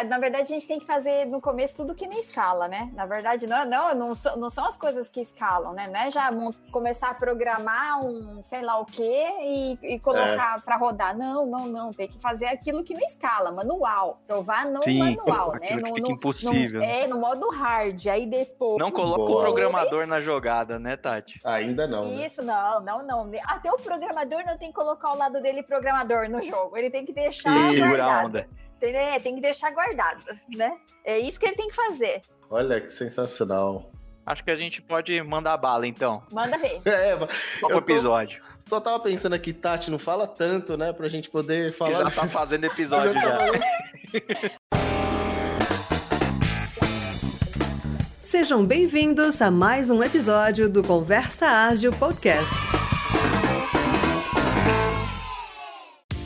é, na verdade, a gente tem que fazer no começo tudo que nem escala, né? Na verdade, não, não, não, são, não são as coisas que escalam, né? Não é já começar a programar um sei lá o quê e, e colocar é. para rodar. Não, não, não. Tem que fazer aquilo que não escala, manual. Provar no Sim, manual, né? No, no, impossível. No, é, no modo hard. Aí depois. Não coloca o programador na jogada, né, Tati? Ainda não. Né? Isso, né? não, não, não. Até o programador não tem que colocar ao lado dele programador no jogo. Ele tem que deixar. Segurar a onda. É, tem que deixar guardado, né? É isso que ele tem que fazer. Olha que sensacional. Acho que a gente pode mandar bala, então. Manda ver. É, Qual episódio? Só tava pensando aqui, Tati, não fala tanto, né? Pra gente poder falar. Já tá fazendo episódio já. Sejam bem-vindos a mais um episódio do Conversa Ágil Podcast.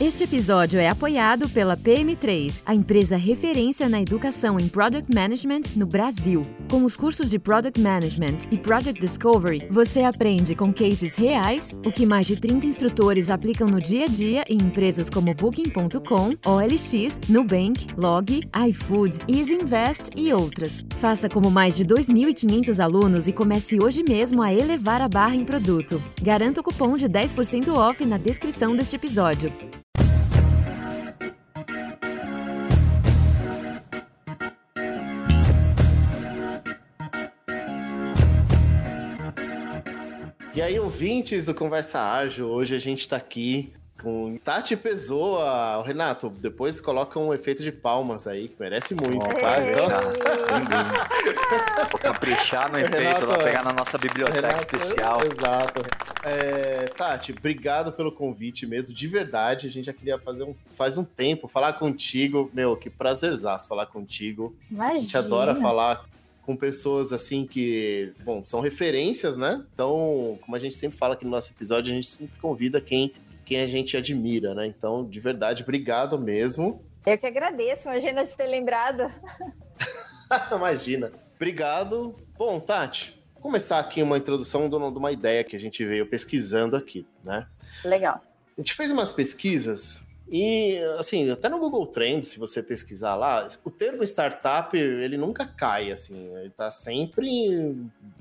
Este episódio é apoiado pela PM3, a empresa referência na educação em Product Management no Brasil. Com os cursos de Product Management e Project Discovery, você aprende com cases reais o que mais de 30 instrutores aplicam no dia a dia em empresas como Booking.com, OLX, Nubank, Log, iFood, Easy Invest e outras. Faça como mais de 2.500 alunos e comece hoje mesmo a elevar a barra em produto. Garanta o cupom de 10% off na descrição deste episódio. E aí, ouvintes do Conversa Ágil, hoje a gente está aqui com Tati Pessoa. Renato, depois coloca um efeito de palmas aí, que merece muito, oh, tá? Vou caprichar no efeito, Renato, lá pegar na nossa biblioteca Renato, especial. Exato. É, Tati, obrigado pelo convite mesmo, de verdade. A gente já queria fazer um, faz um tempo, falar contigo. Meu, que prazerzaço falar contigo. Imagina. A gente adora falar com pessoas assim que, bom, são referências, né? Então, como a gente sempre fala aqui no nosso episódio, a gente sempre convida quem, quem a gente admira, né? Então, de verdade, obrigado mesmo. Eu que agradeço, imagina de ter lembrado. imagina. Obrigado. Bom, Tati, vou começar aqui uma introdução de uma ideia que a gente veio pesquisando aqui, né? Legal. A gente fez umas pesquisas e, assim, até no Google Trends, se você pesquisar lá, o termo startup, ele nunca cai, assim, ele tá sempre,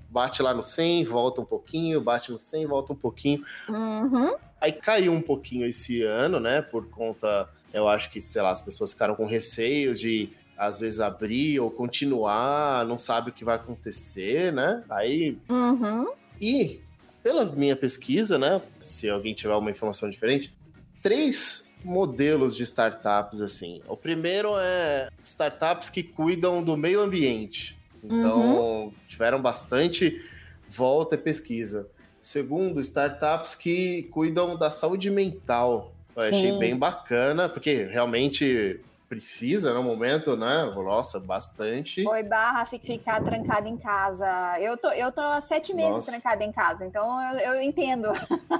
bate lá no 100, volta um pouquinho, bate no 100, volta um pouquinho. Uhum. Aí caiu um pouquinho esse ano, né, por conta, eu acho que, sei lá, as pessoas ficaram com receio de, às vezes, abrir ou continuar, não sabe o que vai acontecer, né, aí... Uhum. E, pela minha pesquisa, né, se alguém tiver uma informação diferente, três modelos de startups assim. O primeiro é startups que cuidam do meio ambiente. Então, uhum. tiveram bastante volta e pesquisa. Segundo, startups que cuidam da saúde mental. Eu achei bem bacana, porque realmente precisa no momento, né? Nossa, bastante. Foi barra ficar trancada em casa. Eu tô, eu tô há sete meses Nossa. trancada em casa, então eu, eu entendo.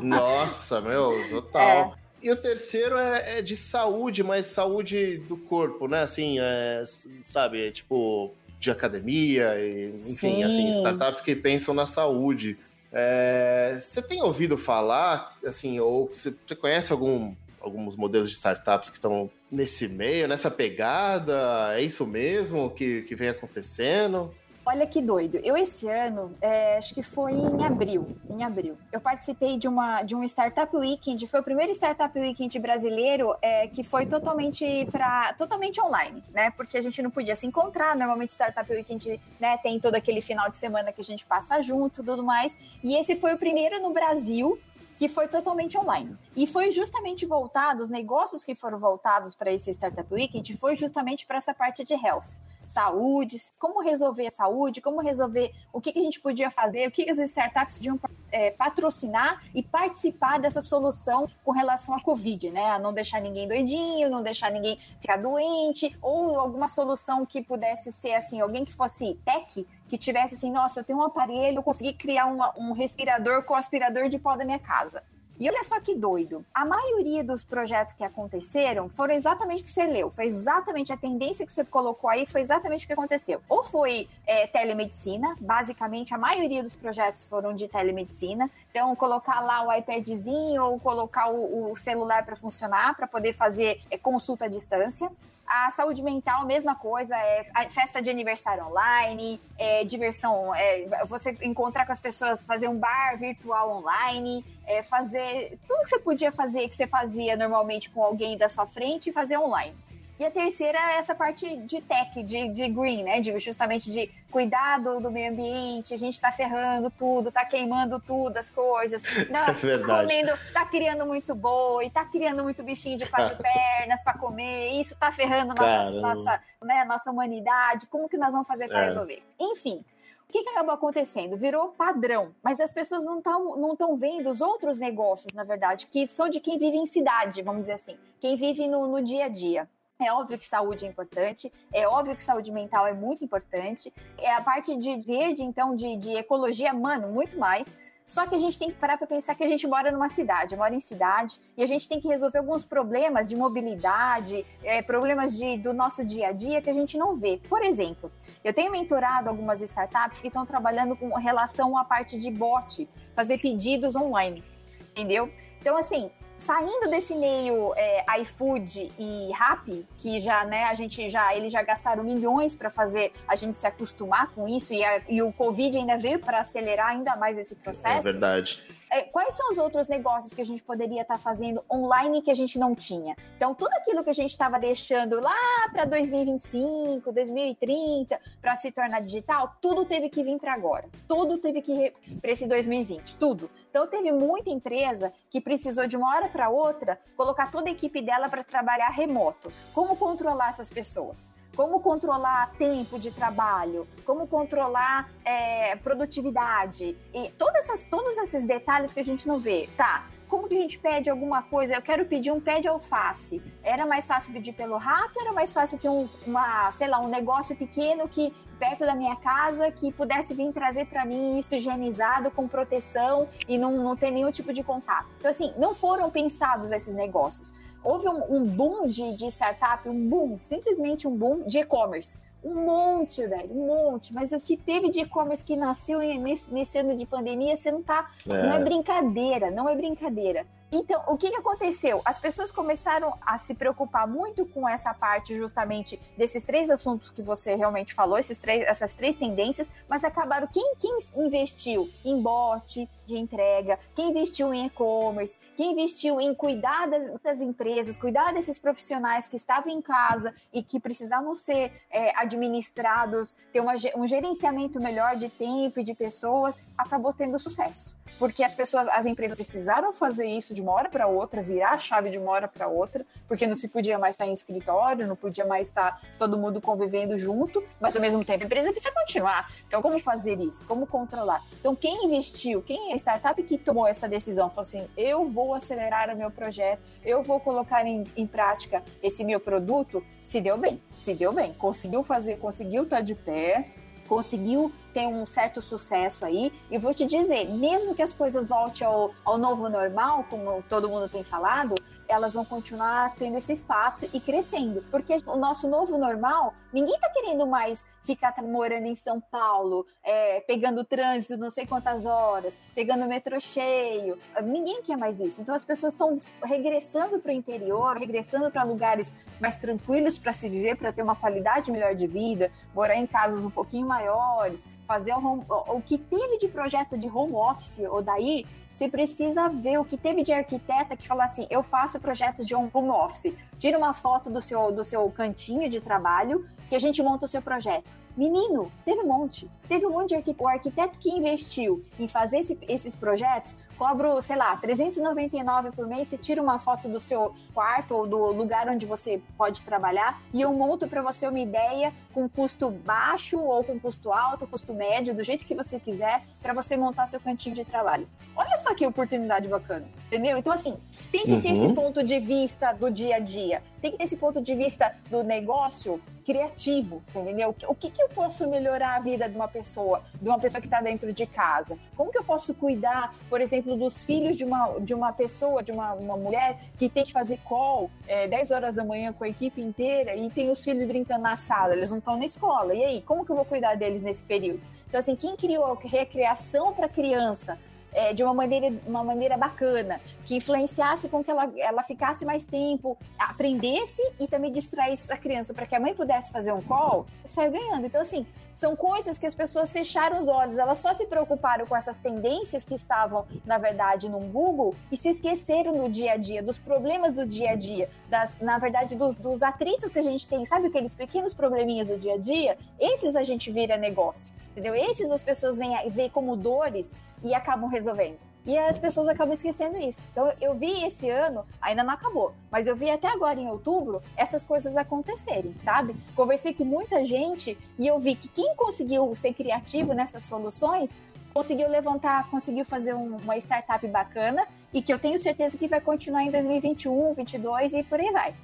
Nossa, meu, total. É. E o terceiro é, é, de saúde, mas saúde do corpo, né? Assim, é, sabe, é tipo de academia, e, enfim, assim, startups que pensam na saúde. É, você tem ouvido falar, assim, ou você, você conhece algum, alguns modelos de startups que estão nesse meio, nessa pegada? É isso mesmo que, que vem acontecendo? Olha que doido. Eu esse ano, é, acho que foi em abril, em abril. Eu participei de uma de um startup weekend. Foi o primeiro startup weekend brasileiro é, que foi totalmente para totalmente online, né? Porque a gente não podia se encontrar. Normalmente startup weekend, né, tem todo aquele final de semana que a gente passa junto, tudo mais. E esse foi o primeiro no Brasil que foi totalmente online. E foi justamente voltado, os negócios que foram voltados para esse Startup Weekend foi justamente para essa parte de health saúde, como resolver a saúde, como resolver o que, que a gente podia fazer, o que, que as startups podiam é, patrocinar e participar dessa solução com relação à Covid, né? A não deixar ninguém doidinho, não deixar ninguém ficar doente, ou alguma solução que pudesse ser assim, alguém que fosse tech, que tivesse assim, nossa, eu tenho um aparelho, eu consegui criar uma, um respirador com aspirador de pó da minha casa. E olha só que doido. A maioria dos projetos que aconteceram foram exatamente o que você leu. Foi exatamente a tendência que você colocou aí, foi exatamente o que aconteceu. Ou foi é, telemedicina, basicamente a maioria dos projetos foram de telemedicina. Então, colocar lá o iPadzinho ou colocar o, o celular para funcionar, para poder fazer é, consulta à distância A saúde mental, mesma coisa, é festa de aniversário online, é diversão, é você encontrar com as pessoas, fazer um bar virtual online, é fazer tudo que você podia fazer, que você fazia normalmente com alguém da sua frente, fazer online. E a terceira é essa parte de tech, de, de green, né? De, justamente de cuidado do meio ambiente, a gente está ferrando tudo, está queimando tudo, as coisas. Não, é verdade. Tá, comendo, tá criando muito boi, tá criando muito bichinho de quatro pernas para comer, isso tá ferrando nossa, nossa, né, nossa humanidade. Como que nós vamos fazer para é. resolver? Enfim. O que, que, acabou acontecendo? Virou padrão, mas as pessoas não estão não tão vendo os outros negócios, na verdade, que são de quem vive em cidade, vamos dizer assim, quem vive no, no dia a dia. É óbvio que saúde é importante, é óbvio que saúde mental é muito importante, é a parte de verde, então, de, de ecologia, mano, muito mais. Só que a gente tem que parar para pensar que a gente mora numa cidade, mora em cidade, e a gente tem que resolver alguns problemas de mobilidade, é, problemas de, do nosso dia a dia que a gente não vê. Por exemplo, eu tenho mentorado algumas startups que estão trabalhando com relação à parte de bot, fazer pedidos online, entendeu? Então, assim, saindo desse meio é, iFood e Rappi, que já, né, a gente já, eles já gastaram milhões para fazer a gente se acostumar com isso e, a, e o Covid ainda veio para acelerar ainda mais esse processo. É verdade. É, quais são os outros negócios que a gente poderia estar tá fazendo online que a gente não tinha? Então, tudo aquilo que a gente estava deixando lá para 2025, 2030, para se tornar digital, tudo teve que vir para agora. Tudo teve que ir para esse 2020, tudo. Então, teve muita empresa que precisou de uma hora para outra colocar toda a equipe dela para trabalhar remoto. Como controlar essas pessoas? Como controlar tempo de trabalho, como controlar é, produtividade e todas essas, todos esses detalhes que a gente não vê. Tá, como que a gente pede alguma coisa? Eu quero pedir um pé de alface. Era mais fácil pedir pelo rato? Era mais fácil ter um, uma, sei lá, um negócio pequeno que perto da minha casa que pudesse vir trazer para mim isso higienizado com proteção e não, não ter nenhum tipo de contato. Então assim, não foram pensados esses negócios houve um, um boom de, de, startup, um boom, simplesmente um boom de e-commerce. Um monte, velho, um monte. Mas o que teve de e-commerce que nasceu nesse, nesse ano de pandemia, você não tá. É. Não é brincadeira, não é brincadeira. Então, o que, que aconteceu? As pessoas começaram a se preocupar muito com essa parte justamente desses três assuntos que você realmente falou, esses três, essas três tendências, mas acabaram quem, quem investiu em bot de entrega, quem investiu em e-commerce, quem investiu em cuidar das, das, empresas, cuidar desses profissionais que estavam em casa e que precisavam ser é, administrados, ter uma, um gerenciamento melhor de tempo e de pessoas, acabou tendo sucesso. Porque as pessoas, as empresas precisaram fazer isso de uma hora para outra, virar a chave de uma hora para outra, porque não se podia mais estar em escritório, não podia mais estar todo mundo convivendo junto, mas ao mesmo tempo a empresa precisa continuar. Então, como fazer isso? Como controlar? Então, quem investiu, quem é a startup que tomou essa decisão, falou assim: eu vou acelerar o meu projeto, eu vou colocar em, em prática esse meu produto, se deu bem, se deu bem, conseguiu fazer, conseguiu estar de pé, conseguiu ter um certo sucesso aí. E vou te dizer, mesmo que as coisas voltem ao, ao novo normal, como todo mundo tem falado, elas vão continuar tendo esse espaço e crescendo. Porque o nosso novo normal, ninguém está querendo mais ficar morando em São Paulo, é, pegando trânsito não sei quantas horas, pegando metrô cheio. Ninguém quer mais isso. Então as pessoas estão regressando para o interior, regressando para lugares mais tranquilos para se viver, para ter uma qualidade melhor de vida, morar em casas um pouquinho maiores, fazer o, home, o que teve de projeto de home office, ou daí você precisa ver o que teve de arquiteta que fala assim: eu faço projetos de home office. Tira uma foto do seu, do seu cantinho de trabalho que a gente monta o seu projeto. Menino, teve um monte. Teve um monte de arquiteto. O arquiteto que investiu em fazer esse, esses projetos cobra, sei lá, 399 por mês. Você tira uma foto do seu quarto ou do lugar onde você pode trabalhar e eu monto para você uma ideia com custo baixo ou com custo alto, custo médio, do jeito que você quiser, para você montar seu cantinho de trabalho. Olha só que oportunidade bacana, entendeu? Então, assim, tem que ter esse uhum. ponto de vista do dia a dia, tem que ter esse ponto de vista do negócio criativo, você entendeu? O que, que eu posso melhorar a vida de uma pessoa, de uma pessoa que está dentro de casa? Como que eu posso cuidar, por exemplo, dos filhos de uma, de uma pessoa, de uma, uma mulher que tem que fazer call é, 10 horas da manhã com a equipe inteira e tem os filhos brincando na sala, eles não estão na escola. E aí, como que eu vou cuidar deles nesse período? Então, assim, quem criou a recreação para criança é, de uma maneira, uma maneira bacana, que influenciasse com que ela, ela ficasse mais tempo, aprendesse e também distraísse a criança para que a mãe pudesse fazer um call, saiu ganhando. Então, assim, são coisas que as pessoas fecharam os olhos, elas só se preocuparam com essas tendências que estavam, na verdade, no Google e se esqueceram do dia a dia, dos problemas do dia a dia, das, na verdade, dos, dos atritos que a gente tem, sabe aqueles pequenos probleminhas do dia a dia? Esses a gente vira negócio, entendeu? Esses as pessoas veem, veem como dores e acabam resolvendo. E as pessoas acabam esquecendo isso. Então, eu vi esse ano, ainda não acabou, mas eu vi até agora em outubro essas coisas acontecerem, sabe? Conversei com muita gente e eu vi que quem conseguiu ser criativo nessas soluções conseguiu levantar, conseguiu fazer um, uma startup bacana e que eu tenho certeza que vai continuar em 2021, 2022 e por aí vai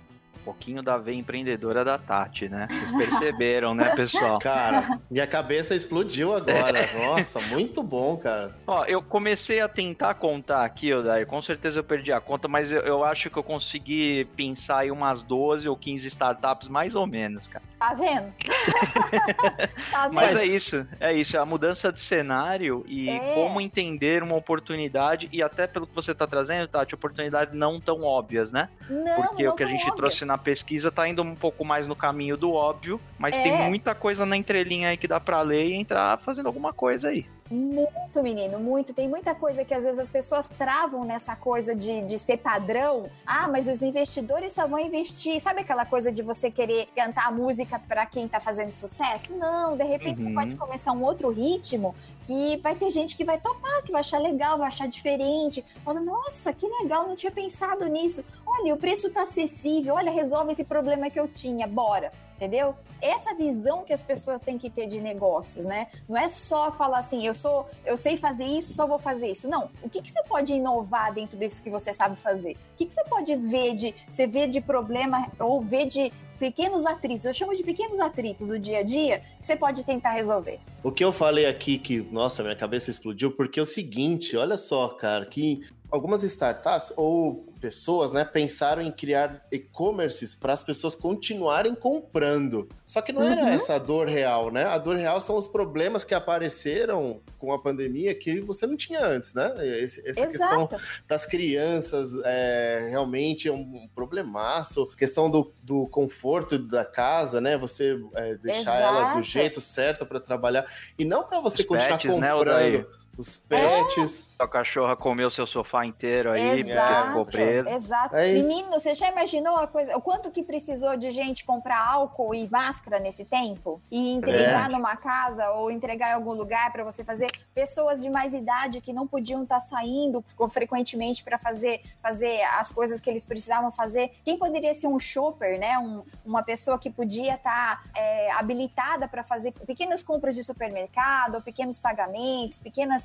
pouquinho da veia empreendedora da Tati, né? Vocês perceberam, né, pessoal? Cara, minha cabeça explodiu agora. Nossa, muito bom, cara. Ó, eu comecei a tentar contar aqui, Odair, com certeza eu perdi a conta, mas eu, eu acho que eu consegui pensar em umas 12 ou 15 startups mais ou menos, cara. Tá vendo? tá vendo? Mas é isso, é isso, a mudança de cenário e é. como entender uma oportunidade e até pelo que você tá trazendo, Tati, oportunidades não tão óbvias, né? Não, Porque não o que a gente óbvias. trouxe na na pesquisa tá indo um pouco mais no caminho do óbvio, mas é. tem muita coisa na entrelinha aí que dá para ler e entrar fazendo alguma coisa aí. Muito, menino, muito. Tem muita coisa que às vezes as pessoas travam nessa coisa de, de ser padrão. Ah, mas os investidores só vão investir. Sabe aquela coisa de você querer cantar música para quem tá fazendo sucesso? Não, de repente uhum. pode começar um outro ritmo que vai ter gente que vai topar, que vai achar legal, vai achar diferente. Fala, nossa, que legal, não tinha pensado nisso. Olha, o preço tá acessível, olha, resolve esse problema que eu tinha, bora entendeu? Essa visão que as pessoas têm que ter de negócios, né? Não é só falar assim, eu sou, eu sei fazer isso, só vou fazer isso. Não. O que, que você pode inovar dentro disso que você sabe fazer? O que, que você pode ver de, você vê de problema ou ver de pequenos atritos, eu chamo de pequenos atritos do dia a dia, que você pode tentar resolver. O que eu falei aqui que, nossa, minha cabeça explodiu, porque é o seguinte, olha só, cara, que algumas startups ou pessoas, né, pensaram em criar e-commerces para as pessoas continuarem comprando. Só que não era uhum. essa a dor real, né? A dor real são os problemas que apareceram com a pandemia que você não tinha antes, né? Esse, essa Exato. questão das crianças é, realmente é um problemaço. A questão do, do conforto da casa, né? Você é, deixar Exato. ela do jeito certo para trabalhar e não para você Os continuar pets, né, comprando. Né, os pets. É. A cachorra comeu seu sofá inteiro aí, exato, ficou preso. Exato. É Menino, você já imaginou a coisa, o quanto que precisou de gente comprar álcool e máscara nesse tempo? E entregar é. numa casa ou entregar em algum lugar para você fazer? Pessoas de mais idade que não podiam estar tá saindo frequentemente para fazer, fazer as coisas que eles precisavam fazer. Quem poderia ser um shopper, né? Um, uma pessoa que podia estar tá, é, habilitada para fazer pequenas compras de supermercado, pequenos pagamentos, pequenas,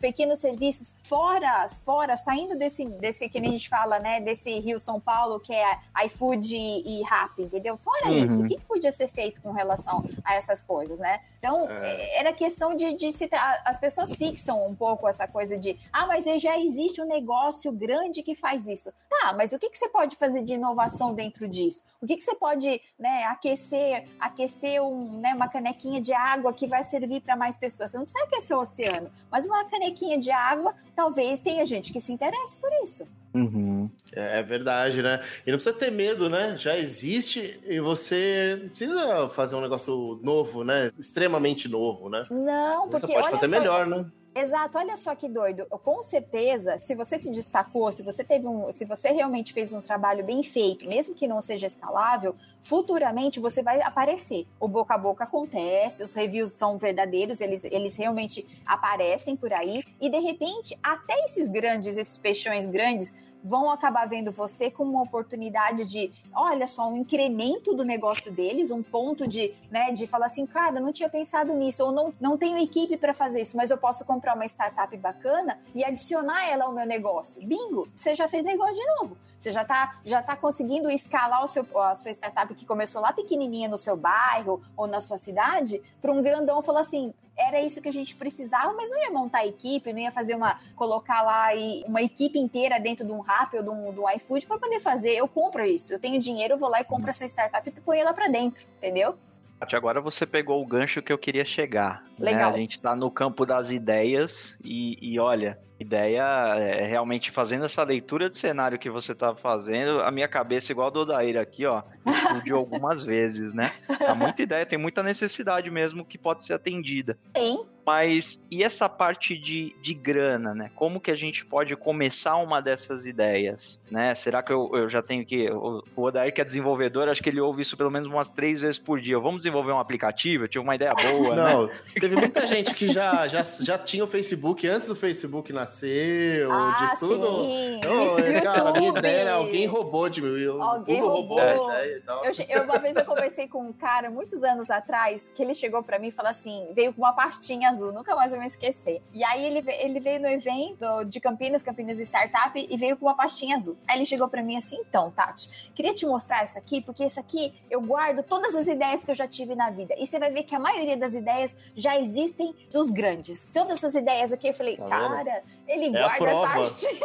pequenos serviços fora, fora, saindo desse, desse que a gente fala, né, desse Rio São Paulo, que é iFood e, e Rap, entendeu? Fora uhum. isso, o que podia ser feito com relação a essas coisas, né? Então, é. era questão de, de se as pessoas fixam um pouco essa coisa de, ah, mas já existe um negócio grande que faz isso. Tá, mas o que, que você pode fazer de inovação dentro disso? O que, que você pode, né, aquecer, aquecer um, né, uma canequinha de água que vai servir para mais pessoas? Você não precisa aquecer o oceano, mas uma canequinha de água água, talvez tenha gente que se interesse por isso. Uhum. É, é, verdade, né? E não precisa ter medo, né? Já existe e você não precisa fazer um negócio novo, né? Extremamente novo, né? Não, porque. Você pode fazer só, melhor, né? Exato, olha só que doido. Com certeza, se você se destacou, se você teve um, se você realmente fez um trabalho bem feito, mesmo que não seja escalável, futuramente você vai aparecer. O boca a boca acontece, os reviews são verdadeiros, eles, eles realmente aparecem por aí e de repente até esses grandes, esses peixões grandes vão acabar vendo você como uma oportunidade de, olha só, um incremento do negócio deles, um ponto de, né, de falar assim, cara, não tinha pensado nisso, ou não, não tenho equipe para fazer isso, mas eu posso comprar uma startup bacana e adicionar ela ao meu negócio. Bingo, você já fez negócio de novo. Você já está já tá conseguindo escalar o seu, a sua startup que começou lá pequenininha no seu bairro ou na sua cidade para um grandão falar assim: era isso que a gente precisava, mas não ia montar equipe, não ia fazer uma. colocar lá e, uma equipe inteira dentro de um rap ou de um, de um iFood para poder fazer. Eu compro isso. Eu tenho dinheiro, eu vou lá e compro essa startup e ponho ela para dentro, entendeu? Agora você pegou o gancho que eu queria chegar. Né? Legal. Né? A gente está no campo das ideias e, e olha, ideia é realmente fazendo essa leitura de cenário que você tá fazendo, a minha cabeça, igual a do Odair aqui, ó, explodiu algumas vezes, né? Tá muita ideia, tem muita necessidade mesmo que pode ser atendida. Tem. Mas e essa parte de, de grana, né? Como que a gente pode começar uma dessas ideias, né? Será que eu, eu já tenho que... O, o Odair que é desenvolvedor, acho que ele ouve isso pelo menos umas três vezes por dia. Vamos desenvolver um aplicativo? Eu tive uma ideia boa, Não, né? teve muita gente que já, já, já tinha o Facebook antes do Facebook nascer, ah, de tudo. Sim. Oh, cara, a minha ideia era alguém roubou de mim. Alguém roubou. roubou a ideia e tal. Eu, eu, uma vez eu conversei com um cara, muitos anos atrás, que ele chegou para mim e falou assim, veio com uma pastinha azul, nunca mais vou me esquecer. E aí ele, ele veio no evento de Campinas, Campinas Startup, e veio com uma pastinha azul. Aí ele chegou para mim assim, então, Tati, queria te mostrar isso aqui, porque isso aqui eu guardo todas as ideias que eu já tive na vida. E você vai ver que a maioria das ideias já existem dos grandes. Todas essas ideias aqui, eu falei, tá cara, ele é guarda a, a pastinha.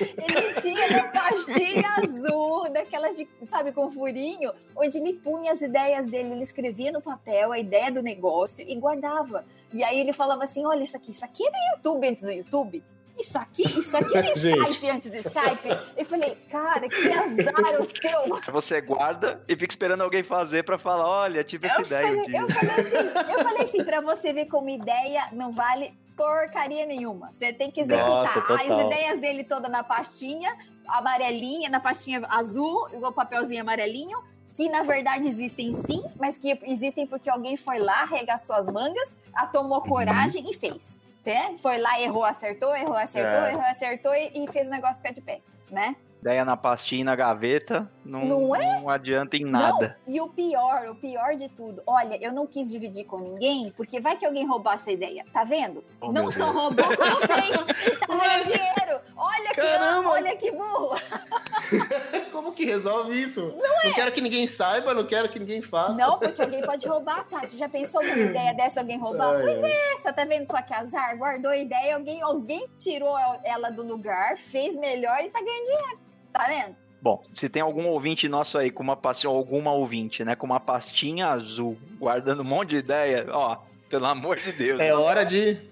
ele tinha uma pastinha azul, daquelas de, sabe, com furinho, onde ele punha as ideias dele, ele escrevia no papel a ideia do negócio e guardava. E aí ele falava assim: olha, isso aqui, isso aqui é do YouTube antes do YouTube. Isso aqui, isso aqui é Skype antes do Skype. Eu falei, cara, que azar o seu. Você guarda e fica esperando alguém fazer para falar, olha, tive essa eu ideia. Falei, um eu, falei assim, eu falei assim, pra você ver como ideia não vale porcaria nenhuma. Você tem que executar Nossa, as ideias dele toda na pastinha amarelinha, na pastinha azul, igual papelzinho amarelinho, que na verdade existem sim, mas que existem porque alguém foi lá, regaçou as mangas, a tomou coragem e fez. Né? Foi lá, errou, acertou, errou, acertou, é. errou, acertou e, e fez o negócio ficar de pé, né? Ideia na pastinha na gaveta, não, não, é? não adianta em nada. Não. E o pior, o pior de tudo, olha, eu não quis dividir com ninguém, porque vai que alguém roubou essa ideia, tá vendo? Oh, não só roubou, como fez, tá ganhando dinheiro. Olha Caramba. que, olha que burro. como que resolve isso? Não, é. não quero que ninguém saiba, não quero que ninguém faça. Não, porque alguém pode roubar, Tati. Já pensou numa ideia dessa alguém roubar? Ai, pois é, essa, tá vendo só que azar? Guardou a ideia, alguém, alguém tirou ela do lugar, fez melhor e tá ganhando dinheiro. Tá vendo? Bom, se tem algum ouvinte nosso aí com uma pastinha, alguma ouvinte, né, com uma pastinha azul, guardando um monte de ideia, ó, pelo amor de Deus. É hora de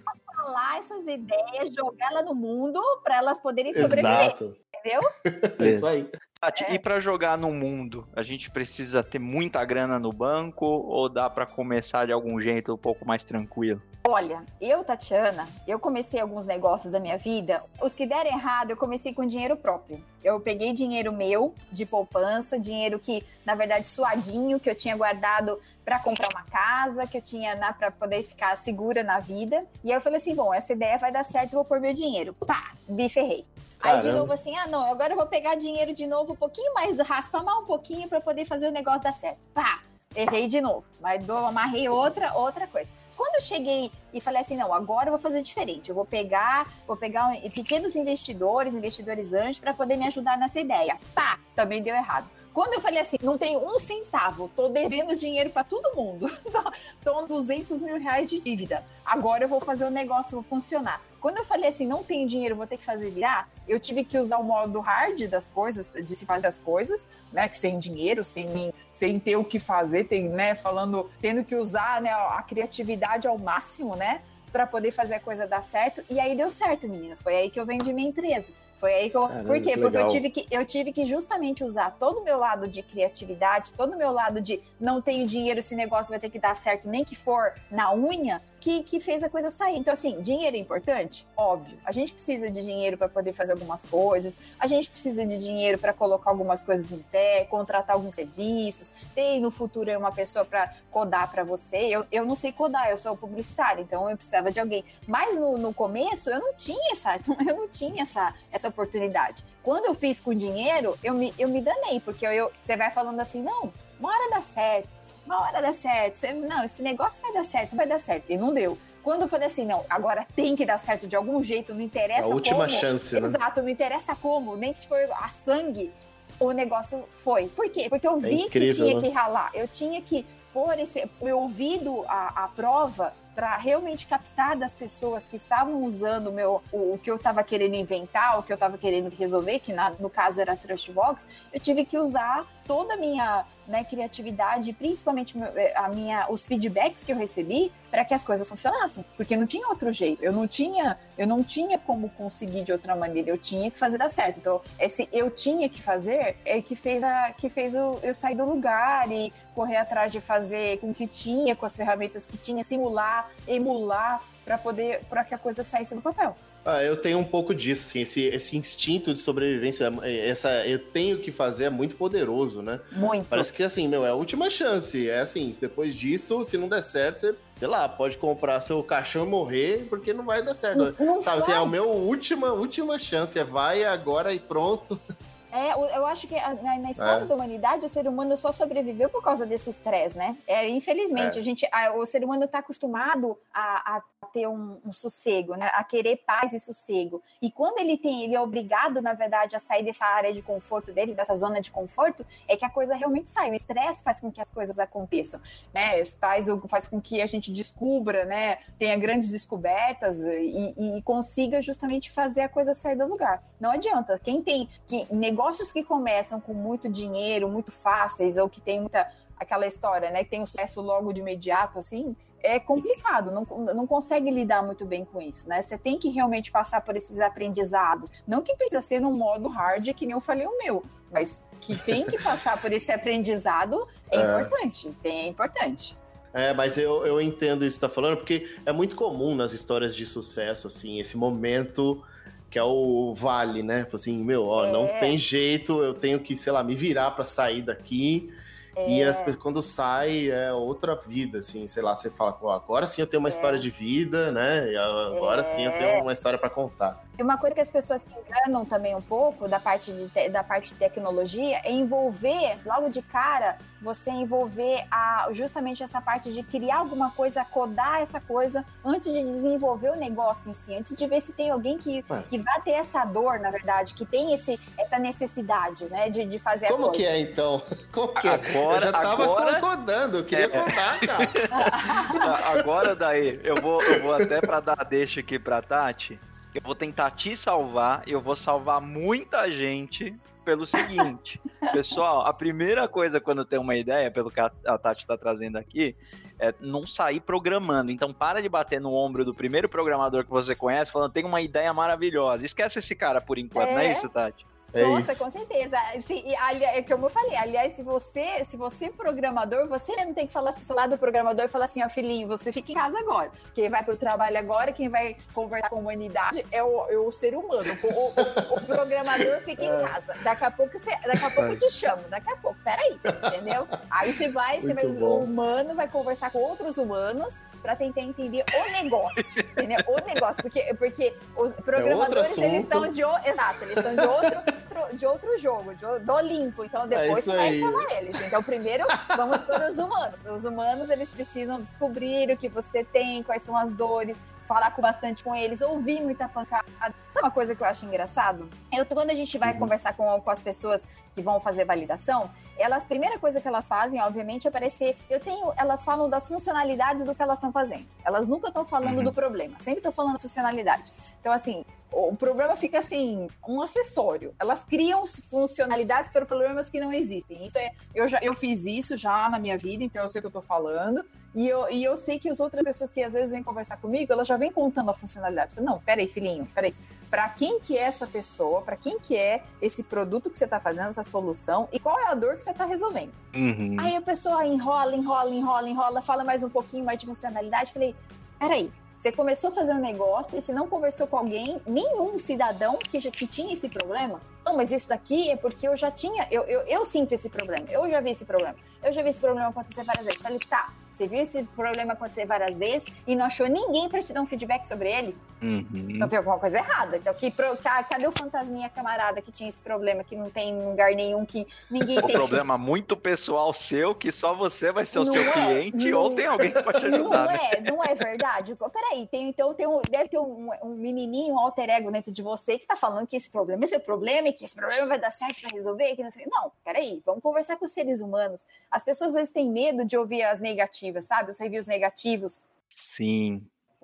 falar essas ideias, jogar ela no mundo para elas poderem sobreviver. Exato. Entendeu? É isso aí. Tati, é. e para jogar no mundo, a gente precisa ter muita grana no banco ou dá para começar de algum jeito um pouco mais tranquilo? Olha, eu, Tatiana, eu comecei alguns negócios da minha vida. Os que deram errado, eu comecei com dinheiro próprio. Eu peguei dinheiro meu de poupança, dinheiro que, na verdade, suadinho, que eu tinha guardado para comprar uma casa, que eu tinha né, para poder ficar segura na vida. E aí eu falei assim: bom, essa ideia vai dar certo, vou pôr meu dinheiro. Pá, me ferrei. Caramba. Aí de novo assim, ah não, agora eu vou pegar dinheiro de novo um pouquinho mais, raspa mal um pouquinho para poder fazer o negócio dar certo. Pá, errei de novo, mas dou, amarrei outra, outra coisa. Quando eu cheguei e falei assim, não, agora eu vou fazer diferente, eu vou pegar, vou pegar pequenos investidores, investidores anjos para poder me ajudar nessa ideia. Pá, também deu errado. Quando eu falei assim, não tenho um centavo, tô devendo dinheiro para todo mundo, tô 200 mil reais de dívida. Agora eu vou fazer o negócio vou funcionar. Quando eu falei assim, não tenho dinheiro, vou ter que fazer virar, eu tive que usar o modo hard das coisas, de se fazer as coisas, né? Que sem dinheiro, sem, sem ter o que fazer, tem, né? Falando, tendo que usar né, a criatividade ao máximo, né? Para poder fazer a coisa dar certo. E aí deu certo, menina. Foi aí que eu vendi minha empresa. Foi aí que eu. Caramba, Por quê? Porque eu tive, que, eu tive que justamente usar todo o meu lado de criatividade, todo o meu lado de não tenho dinheiro, esse negócio vai ter que dar certo, nem que for na unha, que, que fez a coisa sair. Então, assim, dinheiro é importante? Óbvio. A gente precisa de dinheiro para poder fazer algumas coisas, a gente precisa de dinheiro para colocar algumas coisas em pé, contratar alguns serviços, ter no futuro uma pessoa para codar para você. Eu, eu não sei codar, eu sou publicitária, então eu precisava de alguém. Mas no, no começo eu não tinha essa, eu não tinha essa, essa essa oportunidade. Quando eu fiz com dinheiro, eu me, eu me danei, porque eu, você vai falando assim, não, uma hora dá certo, uma hora dá certo, você, não, esse negócio vai dar certo, vai dar certo, e não deu. Quando eu falei assim, não, agora tem que dar certo de algum jeito, não interessa como. A última como, chance, né? Exato, não interessa como, nem que for a sangue, o negócio foi. Por quê? Porque eu é vi é incrível, que tinha né? que ralar, eu tinha que pôr esse meu ouvido à, à prova para realmente captar das pessoas que estavam usando o, meu, o, o que eu estava querendo inventar, o que eu estava querendo resolver, que na, no caso era Trustbox, eu tive que usar toda a minha né, criatividade, principalmente eh, a minha, os feedbacks que eu recebi, para que as coisas funcionassem, porque não tinha outro jeito. Eu não tinha, eu não tinha como conseguir de outra maneira. Eu tinha que fazer dar certo. Então, esse eu tinha que fazer é que fez a que fez eu, eu sair do lugar e correr atrás de fazer com o que tinha, com as ferramentas que tinha, simular, emular para poder para que a coisa saísse do papel. Ah, eu tenho um pouco disso, assim, esse, esse instinto de sobrevivência, essa eu tenho que fazer é muito poderoso, né? Muito. Parece que assim, meu, é a última chance. É assim, depois disso, se não der certo, você, sei lá, pode comprar seu caixão e morrer, porque não vai dar certo. Não, não Sabe, assim, é a minha última, última chance. É vai agora e pronto. É, eu acho que na, na história é. da humanidade o ser humano só sobreviveu por causa desse estresse, né? É, infelizmente, é. a gente, a, o ser humano está acostumado a, a ter um, um, sossego, né? A querer paz e sossego. E quando ele tem, ele é obrigado, na verdade, a sair dessa área de conforto dele, dessa zona de conforto, é que a coisa realmente sai. O estresse faz com que as coisas aconteçam, né? Faz, faz com que a gente descubra, né? Tenha grandes descobertas e, e consiga justamente fazer a coisa sair do lugar. Não adianta. Quem tem que negócios que começam com muito dinheiro, muito fáceis, ou que tem muita aquela história, né, que tem o sucesso logo de imediato, assim, é complicado, não, não consegue lidar muito bem com isso, né? Você tem que realmente passar por esses aprendizados. Não que precisa ser no modo hard, que nem eu falei o meu, mas que tem que passar por esse aprendizado é, é. importante, é importante. É, mas eu, eu entendo isso que você tá falando, porque é muito comum nas histórias de sucesso, assim, esse momento que é o vale, né? Assim, meu, ó, é. não tem jeito, eu tenho que, sei lá, me virar para sair daqui. É. E as, quando sai é outra vida, assim, sei lá, você fala, agora sim eu tenho uma é. história de vida, né? Agora sim eu tenho é. uma história para contar. E uma coisa que as pessoas se enganam também um pouco da parte de, da parte de tecnologia é envolver, logo de cara, você envolver a, justamente essa parte de criar alguma coisa, codar essa coisa antes de desenvolver o negócio em si, antes de ver se tem alguém que, é. que vai ter essa dor, na verdade, que tem esse, essa necessidade, né, de, de fazer Como a coisa. que é, então? Como que é? Agora, eu já tava agora... concordando, eu queria é. contar, cara. agora, daí, eu vou, eu vou até para dar deixa aqui pra Tati, eu vou tentar te salvar, eu vou salvar muita gente pelo seguinte, pessoal, a primeira coisa quando tem uma ideia, pelo que a, Tati está trazendo aqui, é não sair programando. Então para de bater no ombro do primeiro programador que você conhece, falando tem uma ideia maravilhosa. Esquece esse cara por enquanto, é. não é isso, Tati? É Nossa, isso. com certeza. Se, aliás, é como eu falei, aliás, se você, se você é programador, você mesmo tem que falar assim, lado do programador e falar assim, ó, filhinho, você fica em casa agora. Quem vai para o trabalho agora, quem vai conversar com a humanidade é o, é o ser humano. O, o, o programador fica em é. casa. Daqui a pouco você, daqui a pouco eu te chamo, daqui a pouco, peraí, entendeu? Aí você vai, você vai, o humano vai conversar com outros humanos para tentar entender o negócio, entendeu? O negócio, porque, porque os programadores, é eles são de, exato, eles são de outro outro, de outro jogo, de, do Olimpo. Então é depois é vai chamar eles. Então primeiro vamos para os humanos. Os humanos eles precisam descobrir o que você tem, quais são as dores, falar com bastante com eles, ouvir muita pancada. Sabe uma coisa que eu acho engraçado? Eu, quando a gente vai uhum. conversar com, com as pessoas que vão fazer validação, elas, a primeira coisa que elas fazem, obviamente, é aparecer. Eu tenho, elas falam das funcionalidades do que elas estão fazendo. Elas nunca estão falando uhum. do problema, sempre estão falando da funcionalidade. Então, assim, o problema fica assim, um acessório. Elas criam funcionalidades para problemas que não existem. Isso é, eu já eu fiz isso já na minha vida, então eu sei o que eu estou falando. E eu, e eu sei que as outras pessoas que às vezes vêm conversar comigo, elas já vêm contando a funcionalidade. Falo, não, peraí, filhinho, peraí. Para quem que é essa pessoa? Para quem que é esse produto que você está fazendo, essa solução? E qual é a dor que você está resolvendo? Uhum. Aí a pessoa enrola, enrola, enrola, enrola, fala mais um pouquinho mais de funcionalidade. Falei, peraí, você começou um negócio e você não conversou com alguém, nenhum cidadão que, que tinha esse problema. Não, mas isso daqui é porque eu já tinha, eu, eu, eu sinto esse problema, eu já vi esse problema. Eu já vi esse problema acontecer várias vezes. Falei, tá, você viu esse problema acontecer várias vezes e não achou ninguém para te dar um feedback sobre ele? Uhum. Então tem alguma coisa errada. Então, que, cadê o fantasminha camarada que tinha esse problema, que não tem lugar nenhum, que ninguém um tem. Um problema esse... muito pessoal seu, que só você vai ser o não seu é, cliente não... ou tem alguém que pode te ajudar. Não né? é, não é verdade. Peraí, tem, então tem um, deve ter um, um menininho, um alter ego dentro de você que tá falando que esse problema, esse é o problema e que esse problema vai dar certo para resolver. Que não, sei. não, peraí, vamos conversar com os seres humanos. As pessoas às vezes têm medo de ouvir as negativas, sabe? Os reviews negativos Sim.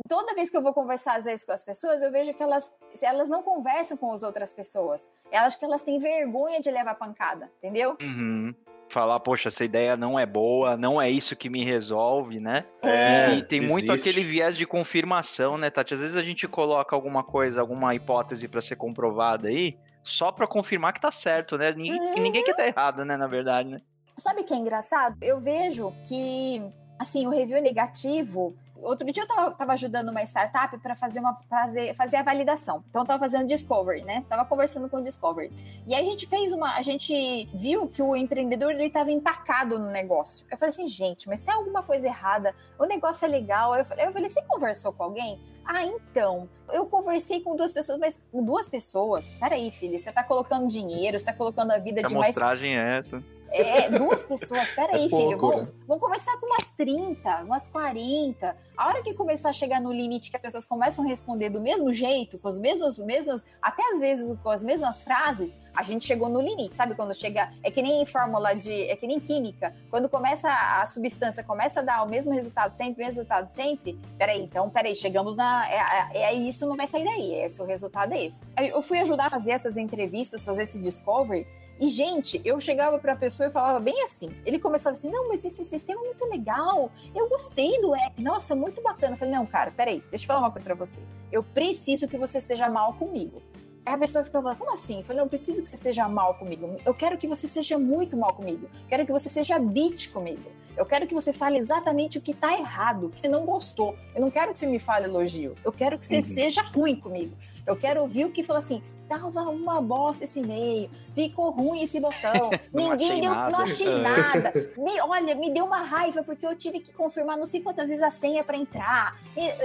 Toda vez que eu vou conversar às vezes com as pessoas, eu vejo que elas, elas não conversam com as outras pessoas. Elas que elas têm vergonha de levar pancada, entendeu? Uhum falar, poxa, essa ideia não é boa, não é isso que me resolve, né? É, e, e tem existe. muito aquele viés de confirmação, né, Tati? Às vezes a gente coloca alguma coisa, alguma hipótese para ser comprovada aí, só para confirmar que tá certo, né? Ninguém, uhum. ninguém quer tá errado, né, na verdade, né? Sabe o que é engraçado? Eu vejo que, assim, o review negativo outro dia eu tava, tava ajudando uma startup para fazer uma fazer, fazer a validação. Então eu tava fazendo discovery, né? Tava conversando com o discovery. E aí a gente fez uma, a gente viu que o empreendedor ele tava empacado no negócio. Eu falei assim, gente, mas tem alguma coisa errada? O negócio é legal. Eu falei, eu falei, você conversou com alguém? Ah, então, eu conversei com duas pessoas, mas duas pessoas? Peraí, filho, você tá colocando dinheiro, você tá colocando a vida que de a mais... mostragem é essa. É, duas pessoas, peraí, é filho, vamos, né? vamos conversar com umas 30, umas 40. A hora que começar a chegar no limite que as pessoas começam a responder do mesmo jeito, com os mesmos, mesmas, até às vezes com as mesmas frases, a gente chegou no limite, sabe? Quando chega, é que nem fórmula de, é que nem química, quando começa a substância, começa a dar o mesmo resultado sempre, mesmo resultado sempre, peraí, então, peraí, chegamos na, é, é, é isso, não vai sair daí, esse, o resultado é esse. Eu fui ajudar a fazer essas entrevistas, fazer esse discovery, e, gente, eu chegava para a pessoa e falava bem assim. Ele começava assim: não, mas esse sistema é muito legal. Eu gostei do app. Nossa, muito bacana. Eu falei: não, cara, peraí, deixa eu falar uma coisa para você. Eu preciso que você seja mal comigo. Aí a pessoa ficava, como assim? Eu falei, não, preciso que você seja mal comigo. Eu quero que você seja muito mal comigo. Eu quero que você seja bit comigo. Eu quero que você fale exatamente o que tá errado, que você não gostou. Eu não quero que você me fale elogio. Eu quero que você uhum. seja ruim comigo. Eu quero ouvir o que fala assim: tava uma bosta esse e-mail, ficou ruim esse botão, ninguém deu, nada. não achei nada. Me, olha, me deu uma raiva porque eu tive que confirmar não sei quantas vezes a senha para entrar.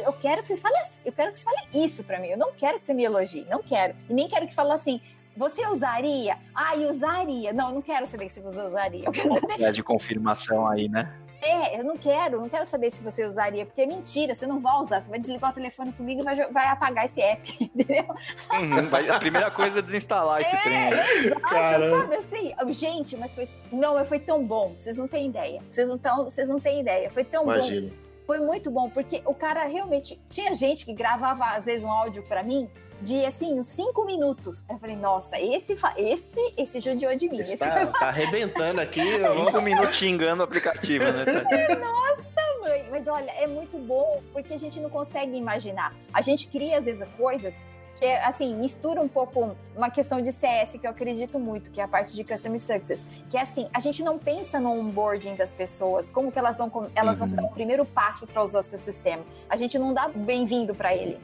Eu quero que você fale, eu quero que você fale isso para mim. Eu não quero que você me elogie, não quero. E nem quero que fale assim, você usaria? Ah, usaria. Não, eu não quero saber se você usaria. Eu quero saber. de confirmação aí, né? É, eu não quero, não quero saber se você usaria, porque é mentira, você não vai usar, você vai desligar o telefone comigo e vai, vai apagar esse app, entendeu? Uhum, vai, a primeira coisa é desinstalar esse é, trem. Exato, sabe assim? Gente, mas foi. Não, mas foi tão bom, vocês não têm ideia. Vocês não, tão, vocês não têm ideia. Foi tão Imagino. bom. Foi muito bom, porque o cara realmente. Tinha gente que gravava, às vezes, um áudio para mim de assim, uns cinco minutos. Eu falei, nossa, esse, esse, esse judiou de mim. Esse tá, tá arrebentando aqui. Cinco minutos xingando o aplicativo, né? nossa, mãe. Mas olha, é muito bom porque a gente não consegue imaginar. A gente cria, às vezes, coisas que, assim, mistura um pouco uma questão de CS que eu acredito muito, que é a parte de Customer Success. Que é assim, a gente não pensa no onboarding das pessoas, como que elas vão, elas uhum. vão dar o primeiro passo para usar o seu sistema. A gente não dá bem-vindo para ele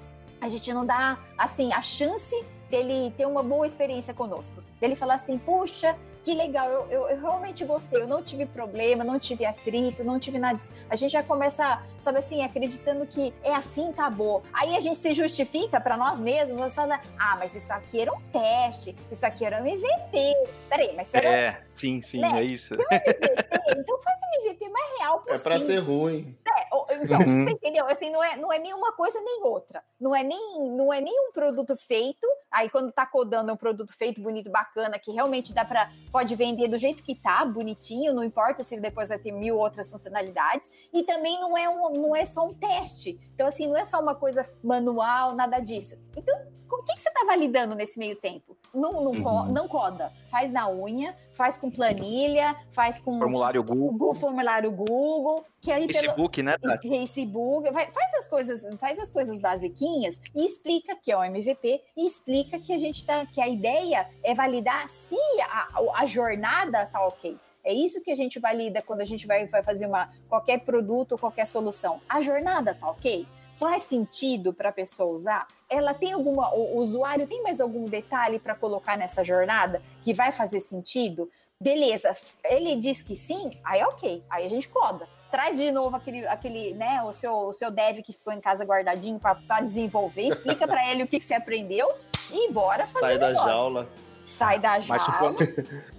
a gente não dá, assim, a chance dele ter uma boa experiência conosco. Dele falar assim, puxa, que legal, eu, eu, eu, realmente gostei, eu não tive problema, não tive atrito, não tive nada disso. A gente já começa, sabe assim, acreditando que é assim, acabou. Aí a gente se justifica para nós mesmos, nós fala, ah, mas isso aqui era um teste, isso aqui era um MVP. Peraí, mas será? É, sim, sim, né? é isso. MVP, então faz um MVP mais real possível. É para ser ruim. É, então, uhum. entendeu? Assim, não é, não é nenhuma coisa nem outra. Não é nem, não é nem um produto feito, aí quando tá codando é um produto feito, bonito, bacana, que realmente dá para pode vender do jeito que tá, bonitinho, não importa se depois vai ter mil outras funcionalidades. E também não é, um, não é só um teste. Então, assim, não é só uma coisa manual, nada disso. Então, com o que, que você está validando nesse meio tempo? Não, não, uhum. não, coda. Faz na unha, faz com planilha, faz com. Formulário Google. formulário Google. Que aí Facebook, pelo, né, Tati? Facebook. Faz as coisas, faz as coisas basiquinhas e explica que é o MVP e explica que a gente tá. que a ideia é validar se a, a jornada tá ok. É isso que a gente valida quando a gente vai, vai fazer uma, qualquer produto, qualquer solução. A jornada tá ok? Faz sentido para a pessoa usar? Ela tem alguma, o usuário tem mais algum detalhe para colocar nessa jornada que vai fazer sentido? Beleza, ele diz que sim, aí ok, aí a gente coda. Traz de novo aquele, aquele né, o seu, o seu dev que ficou em casa guardadinho para desenvolver, explica para ele o que, que, você aprendeu e bora fazer Sai da jaula. Sai da jaula. Mas quando,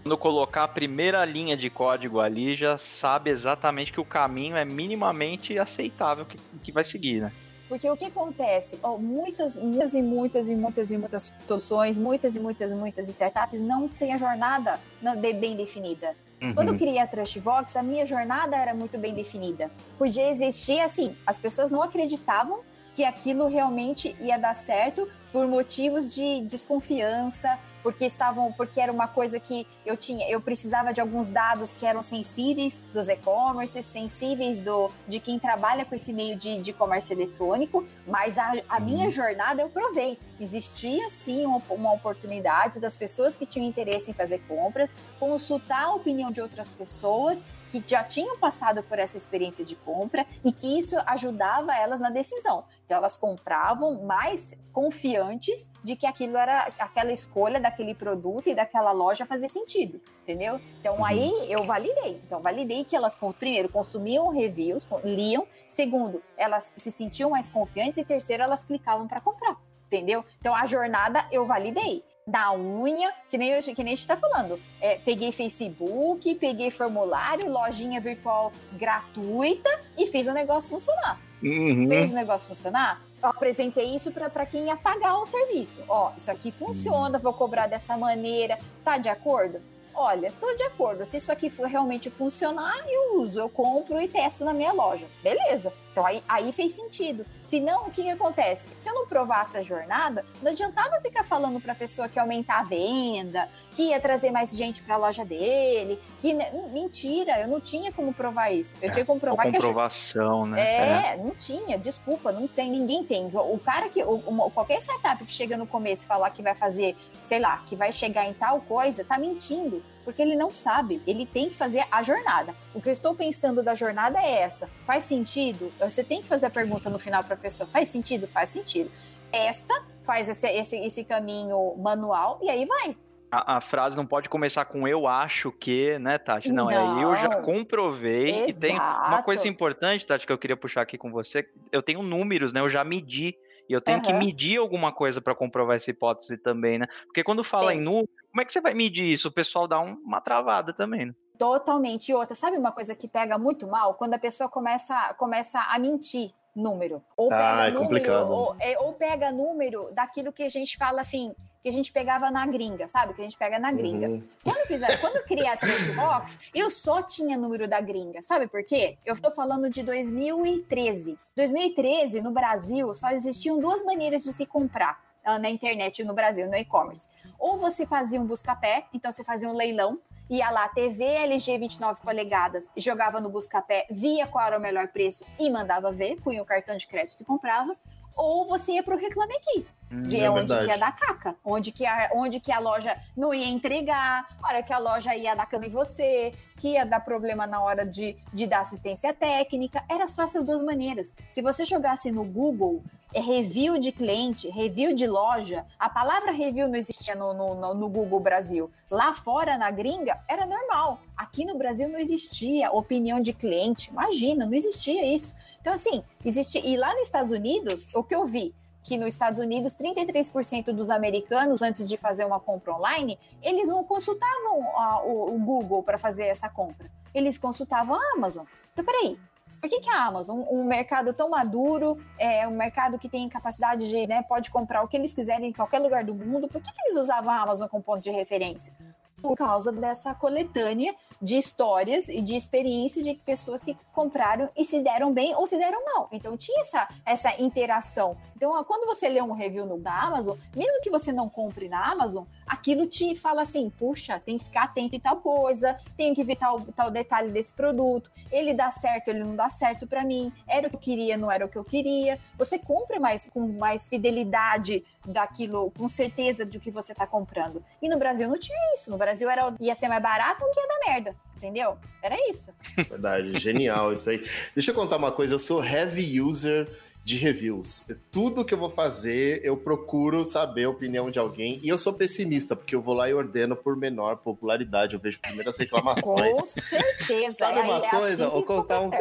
quando colocar a primeira linha de código ali, já sabe exatamente que o caminho é minimamente aceitável que, que vai seguir, né? Porque o que acontece? Oh, muitas, muitas e muitas e muitas e muitas soluções, muitas e muitas e muitas startups não têm a jornada bem definida. Uhum. Quando eu criei a Trustbox, a minha jornada era muito bem definida. Podia existir assim, as pessoas não acreditavam que aquilo realmente ia dar certo por motivos de desconfiança, porque estavam, porque era uma coisa que eu tinha, eu precisava de alguns dados que eram sensíveis dos e-commerce, sensíveis do, de quem trabalha com esse meio de, de comércio eletrônico, mas a, a minha uhum. jornada eu provei. Existia sim uma, uma oportunidade das pessoas que tinham interesse em fazer compras, consultar a opinião de outras pessoas que já tinham passado por essa experiência de compra e que isso ajudava elas na decisão. Então elas compravam mais confiantes de que aquilo era aquela escolha daquele produto e daquela loja fazia sentido, entendeu? Então uhum. aí eu validei. Então validei que elas primeiro consumiam reviews, liam, segundo, elas se sentiam mais confiantes e terceiro, elas clicavam para comprar, entendeu? Então a jornada eu validei da unha, que nem, que nem a gente tá falando. É, peguei Facebook, peguei formulário, lojinha virtual gratuita e fiz o negócio funcionar. Uhum. Fez o negócio funcionar? Eu apresentei isso para quem ia pagar o serviço. Ó, isso aqui funciona, vou cobrar dessa maneira. Tá de acordo? Olha, tô de acordo, se isso aqui for realmente funcionar, eu uso, eu compro e testo na minha loja. Beleza. Então aí, aí fez sentido. Se não, o que, que acontece? Se eu não provasse a jornada, não adiantava ficar falando para a pessoa que ia aumentar a venda, que ia trazer mais gente para a loja dele, que mentira, eu não tinha como provar isso. Eu é, tinha como provar que comprovação, a... né? É, é, não tinha, desculpa, não tem, ninguém tem. O cara que o, qualquer startup que chega no começo e falar que vai fazer, sei lá, que vai chegar em tal coisa, tá mentindo porque ele não sabe, ele tem que fazer a jornada. O que eu estou pensando da jornada é essa. Faz sentido? Você tem que fazer a pergunta no final para a pessoa: faz sentido? Faz sentido. Esta faz esse, esse, esse caminho manual e aí vai. A, a, frase não pode começar com eu acho que, né, Tati? Não, não. é eu já comprovei. Exato. E tem uma coisa importante, Tati, que eu queria puxar aqui com você. Eu tenho números, né? Eu já medi. E eu tenho uhum. que medir alguma coisa para comprovar essa hipótese também, né? Porque quando fala em número, como é que você vai medir isso? O pessoal dá um, uma travada também, né? Totalmente. E outra, sabe uma coisa que pega muito mal? Quando a pessoa começa, começa a mentir número. Ou ah, pega é número, complicado. Ou, é, ou, pega número daquilo que a gente fala assim, que a gente pegava na gringa, sabe? Que a gente pega na gringa. Uhum. Quando, fizeram, quando eu criei a Trustbox, eu só tinha número da gringa. Sabe por quê? Eu estou falando de 2013. 2013, no Brasil, só existiam duas maneiras de se comprar ah, na internet no Brasil, no e-commerce. Ou você fazia um busca-pé, então você fazia um leilão, ia lá, TV LG 29 polegadas, jogava no busca-pé, via qual era o melhor preço e mandava ver, punha o cartão de crédito e comprava. Ou você ia para o Reclame Aqui, hum, ver é onde que ia dar caca, onde que, a, onde que a loja não ia entregar, hora que a loja ia dar cano em você, que ia dar problema na hora de, de dar assistência técnica. Era só essas duas maneiras. Se você jogasse no Google é review de cliente, review de loja, a palavra review não existia no, no, no Google Brasil. Lá fora, na gringa, era normal. Aqui no Brasil não existia opinião de cliente. Imagina, não existia isso. Então, assim, existe. E lá nos Estados Unidos, o que eu vi? Que nos Estados Unidos 33% dos americanos, antes de fazer uma compra online, eles não consultavam a, o, o, Google para fazer essa compra. Eles consultavam a Amazon. Então, peraí. Por que, que a Amazon, um, mercado tão maduro, é um mercado que tem capacidade de, né, pode comprar o que eles quiserem em qualquer lugar do mundo, por que, que eles usavam a Amazon como ponto de referência? por causa dessa coletânea de histórias e de experiências de pessoas que compraram e se deram bem ou se deram mal. Então tinha essa, essa interação. Então, quando você lê um review no da Amazon, mesmo que você não compre na Amazon, aquilo te fala assim: puxa, tem que ficar atento em tal coisa, tem que ver tal, tal detalhe desse produto, ele dá certo, ele não dá certo para mim, era o que eu queria, não era o que eu queria. Você compra mais com mais fidelidade daquilo, com certeza do que você está comprando. E no Brasil não tinha isso. No Brasil era, ia ser mais barato do que ia dar merda. Entendeu? Era isso. Verdade, genial isso aí. Deixa eu contar uma coisa, eu sou heavy user de reviews. Tudo que eu vou fazer, eu procuro saber a opinião de alguém. E eu sou pessimista, porque eu vou lá e ordeno por menor popularidade. Eu vejo primeiras reclamações. Com certeza. Sabe uma é coisa? Assim vou contar um.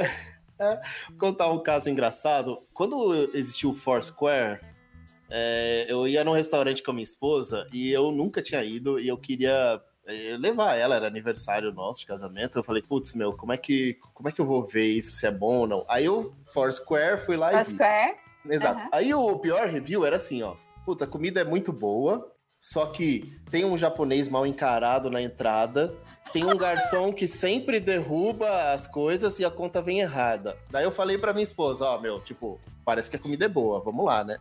É, contar um caso engraçado. Quando existiu o Foursquare, é, eu ia num restaurante com a minha esposa e eu nunca tinha ido e eu queria levar ela, era aniversário nosso de casamento. Eu falei, putz, meu, como é que como é que eu vou ver isso, se é bom ou não? Aí eu, Foursquare, fui lá Foursquare. e vi. Exato. Uhum. Aí o pior review era assim, ó. Puta, a comida é muito boa, Só que tem um japonês mal encarado na entrada, tem um garçom que sempre derruba as coisas e a conta vem errada. Daí eu falei pra minha esposa, ó, oh, meu, tipo, parece que a comida é boa, vamos lá, né?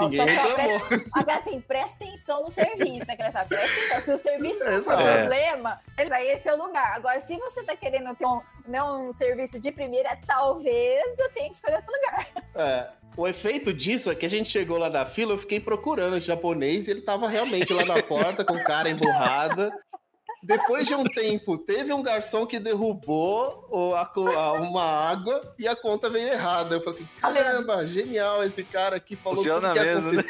Ninguém reclamou. Agora, assim, presta atenção no serviço, né? Presta atenção. Se o serviço não for é. problema, aí esse é o lugar. Agora, se você tá querendo ter um, né, um serviço de primeira, talvez eu tenha que escolher outro lugar. É. O efeito disso é que a gente chegou lá na fila, eu fiquei procurando esse japonês e ele tava realmente lá na porta com cara emburrada. Depois de um tempo, teve um garçom que derrubou a, uma água e a conta veio errada. Eu falei assim: caramba, genial esse cara aqui falou Funciona que mesmo, né?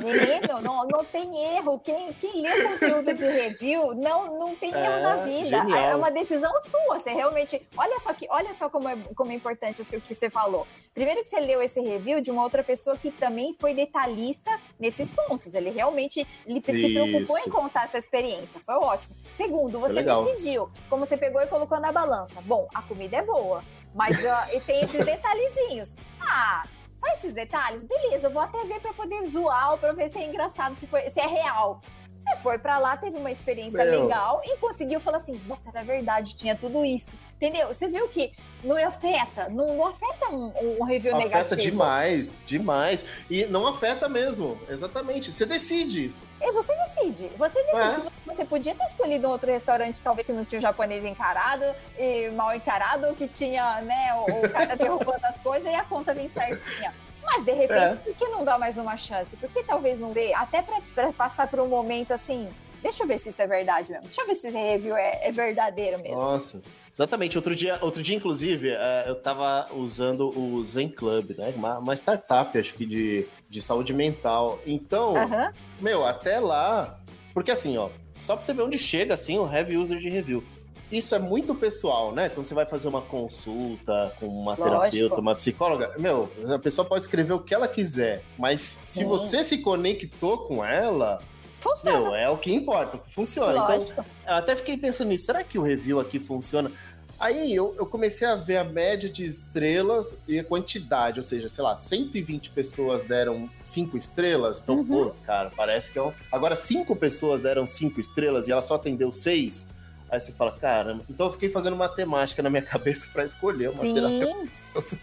Menino, não, não tem erro. Quem, quem lê conteúdo de review não, não tem é, erro na vida. Genial. É uma decisão sua. Você realmente. Olha só, que, olha só como, é, como é importante o que você falou. Primeiro que você leu esse review de uma outra pessoa que também foi detalhista nesses pontos. Ele realmente ele se preocupou em contar essa experiência. Foi ótimo. Segundo, é você é decidiu, como você pegou e colocou na balança. Bom, a comida é boa, mas uh, tem esses detalhezinhos. Ah, só esses detalhes? Beleza, eu vou até ver para poder zoar ou pra ver se é engraçado, se, foi, se é real. Você foi para lá, teve uma experiência Meu. legal e conseguiu falar assim: nossa, era verdade, tinha tudo isso. Entendeu? Você viu que não afeta, não, não afeta um, um review afeta negativo. Afeta demais, demais. E não afeta mesmo, exatamente. Você decide. E você decide. Você decide. É. Você podia ter escolhido um outro restaurante, talvez que não tinha o japonês encarado e mal encarado, ou que tinha, né, o, o cara derrubando as coisas e a conta vem certinha. Mas de repente, é. por que não dá mais uma chance? Por que talvez não dê? Até para passar por um momento assim. Deixa eu ver se isso é verdade mesmo. Deixa eu ver se esse review é, é verdadeiro mesmo. Nossa. Exatamente. Outro dia, outro dia inclusive, é, eu tava usando o Zen Club, né? Uma, uma startup, acho que de, de saúde mental. Então, uhum. meu, até lá. Porque assim, ó, só pra você ver onde chega, assim, o heavy user de review isso é muito pessoal, né? Quando você vai fazer uma consulta com uma Lógico. terapeuta, uma psicóloga, meu, a pessoa pode escrever o que ela quiser, mas Sim. se você se conectou com ela, funciona. Meu, é o que importa, funciona. Então, Lógico. Então, eu até fiquei pensando nisso, será que o review aqui funciona? Aí eu, eu, comecei a ver a média de estrelas e a quantidade, ou seja, sei lá, 120 pessoas deram 5 estrelas, então, uhum. putz, cara, parece que é um... Agora, 5 pessoas deram 5 estrelas e ela só atendeu 6, Aí você fala, caramba. Então eu fiquei fazendo matemática na minha cabeça para escolher uma sim.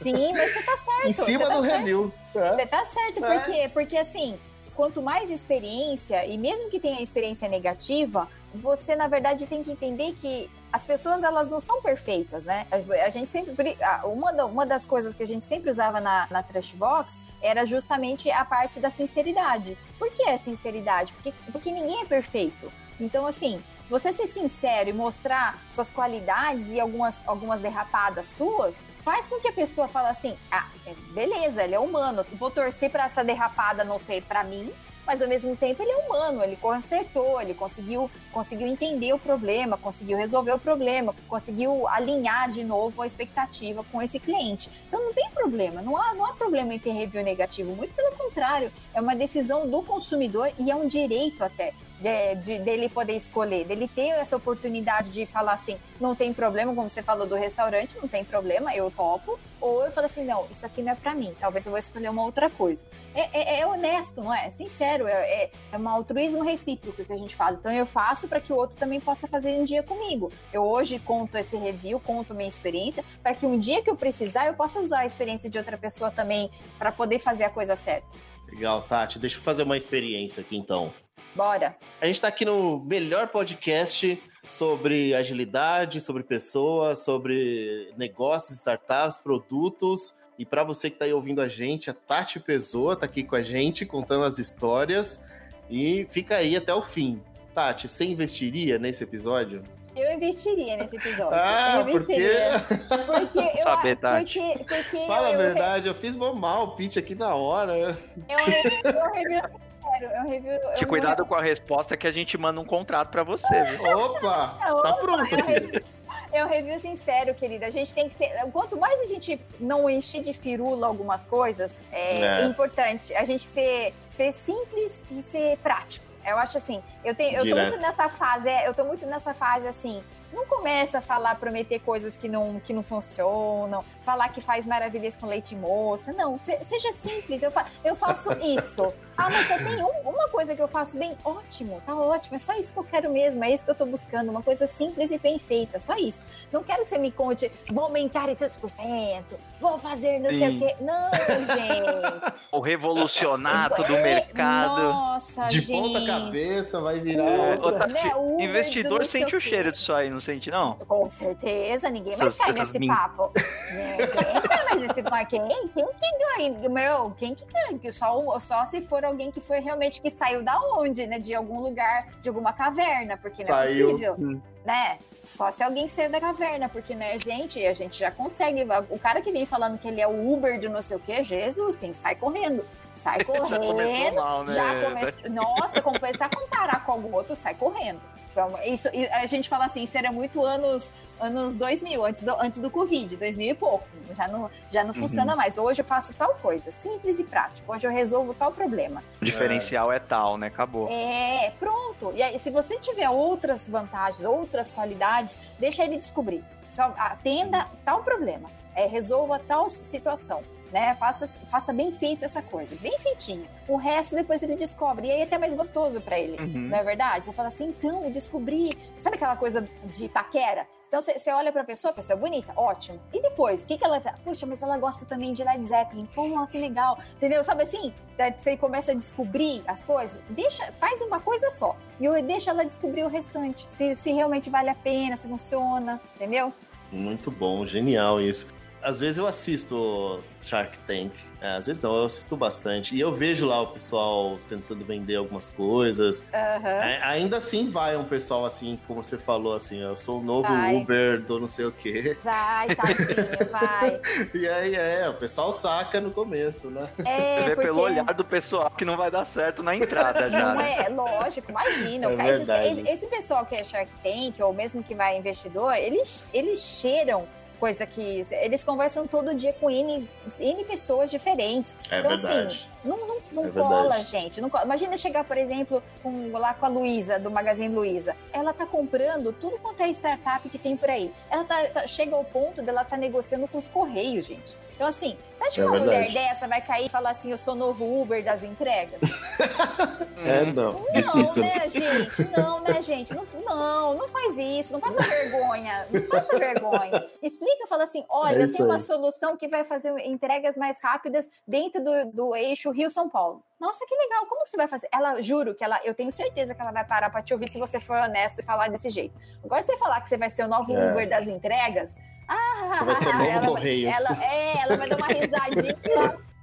Sim, mas você tá certo. em cima tá do certo. review. É. Você tá certo, por é. quê? Porque assim, quanto mais experiência, e mesmo que tenha experiência negativa, você na verdade tem que entender que as pessoas elas não são perfeitas, né? A gente sempre. Uma, uma das coisas que a gente sempre usava na, na Trash Box era justamente a parte da sinceridade. Por que é sinceridade? Porque, porque ninguém é perfeito. Então, assim, você ser sincero e mostrar suas qualidades e algumas, algumas derrapadas suas, faz com que a pessoa fale assim: ah, é, beleza, ele é humano, vou torcer para essa derrapada não ser para mim, mas ao mesmo tempo ele é humano, ele consertou, ele conseguiu, conseguiu entender o problema, conseguiu resolver o problema, conseguiu alinhar de novo a expectativa com esse cliente. Então não tem problema, não há, não há problema em ter review negativo, muito pelo contrário, é uma decisão do consumidor e é um direito até de, de, dele poder escolher, dele ter essa oportunidade de falar assim, não tem problema, como você falou do restaurante, não tem problema, eu topo. Ou eu falo assim, não, isso aqui não é para mim, talvez eu vou escolher uma outra coisa. É, é, é honesto, não é? É sincero, é, é, é um altruísmo recíproco que a gente fala. Então eu faço para que o outro também possa fazer um dia comigo. Eu hoje conto esse review, conto minha experiência, para que um dia que eu precisar, eu possa usar a experiência de outra pessoa também para poder fazer a coisa certa. Legal, Tati. Deixa eu fazer uma experiência aqui então. Bora. A gente está aqui no melhor podcast sobre agilidade, sobre pessoas, sobre negócios, startups, produtos. E para você que está aí ouvindo a gente, a Tati Pessoa está aqui com a gente contando as histórias. E fica aí até o fim. Tati, você investiria nesse episódio? Eu investiria nesse episódio. Ah, eu investiria. Porque eu, Saber, Tati. Porque, porque Fala eu, a verdade, eu, eu fiz mal o pitch aqui na hora. Eu, eu, eu review sério, é um review. Te é cuidado com a resposta que a gente manda um contrato pra você, viu? Opa! É, tá pronto aqui. É um review sincero, querida. A gente tem que ser. Quanto mais a gente não encher de firula algumas coisas, é, é. é importante a gente ser, ser simples e ser prático. Eu acho assim, eu tenho, eu tô muito nessa fase, eu tô muito nessa fase assim, não começa a falar, prometer coisas que não, que não funcionam, falar que faz maravilhas com leite moça. Não, seja simples. Eu, fa eu faço isso. Ah, mas você tem um, uma coisa que eu faço bem? Ótimo, tá ótimo. É só isso que eu quero mesmo. É isso que eu tô buscando. Uma coisa simples e bem feita. Só isso. Não quero que você me conte, vou aumentar em tantos por cento, vou fazer não Sim. sei o quê. Não, gente. O revolucionar todo o mercado. Nossa, De gente. ponta cabeça vai virar. Ô, Tati, né? investidor sente o cheiro disso aí, não sente, não? Com certeza. Ninguém mais cai nesse min... papo. Ninguém cai mais nesse papo. Quem? Quem que ganha? Meu, quem que ganha? Só, só se for alguém que foi realmente que saiu da onde, né? De algum lugar, de alguma caverna, porque não saiu. é possível, hum. né? Só se alguém saiu da caverna, porque, né, gente, a gente já consegue. O cara que vem falando que ele é o Uber de não sei o quê, Jesus, tem que sair correndo. Sai correndo. já começou mal, né? Já. Nossa, começar a comparar com algum outro, sai correndo. Então, isso, a gente fala assim, isso era muito anos anos 2000, antes do, antes do Covid, 2000 e pouco. Já não, já não uhum. funciona mais. Hoje eu faço tal coisa, simples e prático. Hoje eu resolvo tal problema. O diferencial é, é tal, né? Acabou. É, pronto. E aí, se você tiver outras vantagens, outras qualidades, deixa ele descobrir. Só atenda tal problema. É, resolva tal situação né? Faça, faça bem feito essa coisa, bem feitinho. O resto depois ele descobre, e aí é até mais gostoso para ele, uhum. não é verdade? Você fala assim, então, eu descobri. Sabe aquela coisa de paquera? Então você olha pra pessoa, a pessoa é bonita, ótimo. E depois, o que, que ela faz? Puxa, mas ela gosta também de Led Zeppelin. Pô, que legal. Entendeu? Sabe assim? Você começa a descobrir as coisas, deixa, faz uma coisa só. E deixa ela descobrir o restante. Se, se realmente vale a pena, se funciona, entendeu? Muito bom, genial isso às vezes eu assisto Shark Tank. É, às vezes não, eu assisto bastante. E eu vejo lá o pessoal tentando vender algumas coisas. Uhum. É, ainda assim vai um pessoal assim, como você falou, assim, eu sou o novo vai. Uber do não sei o quê. Vai, tadinho, vai. e aí é, o pessoal saca no começo, né? É, você vê porque... pelo olhar do pessoal que não vai dar certo na entrada já. Não né? é, lógico, imagina. É esse, esse, esse pessoal que é Shark Tank, ou mesmo que vai investidor, eles, eles cheiram coisa que eles conversam todo dia com N, N pessoas diferentes. É então, assim, verdade. assim, não, não, não é cola, verdade. gente. Não cola. Imagina chegar, por exemplo, com, lá com a Luísa, do Magazine Luiza. Ela tá comprando tudo quanto é startup que tem por aí. Ela tá, tá chega ao ponto dela tá negociando com os Correios, gente. Então, assim, você acha que é uma verdade. mulher dessa vai cair e falar assim, eu sou novo Uber das entregas? é, não. Não, Difícil. né, gente? Não, né, gente? Não, não, não faz isso. Não passa vergonha. Não passa vergonha. Explica, fala assim, olha, é tem uma solução que vai fazer entregas mais rápidas dentro do, do eixo Rio-São Paulo. Nossa, que legal. Como você vai fazer? Ela, juro que ela, eu tenho certeza que ela vai parar para te ouvir se você for honesto e falar desse jeito. Agora, você falar que você vai ser o novo é. Uber das entregas, ah, Você vai ser novo ela, Correios. Ela, é, ela vai dar uma risadinha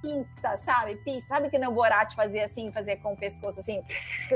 pista, sabe? Pista. Sabe que no Borat fazia assim, fazia com o pescoço assim,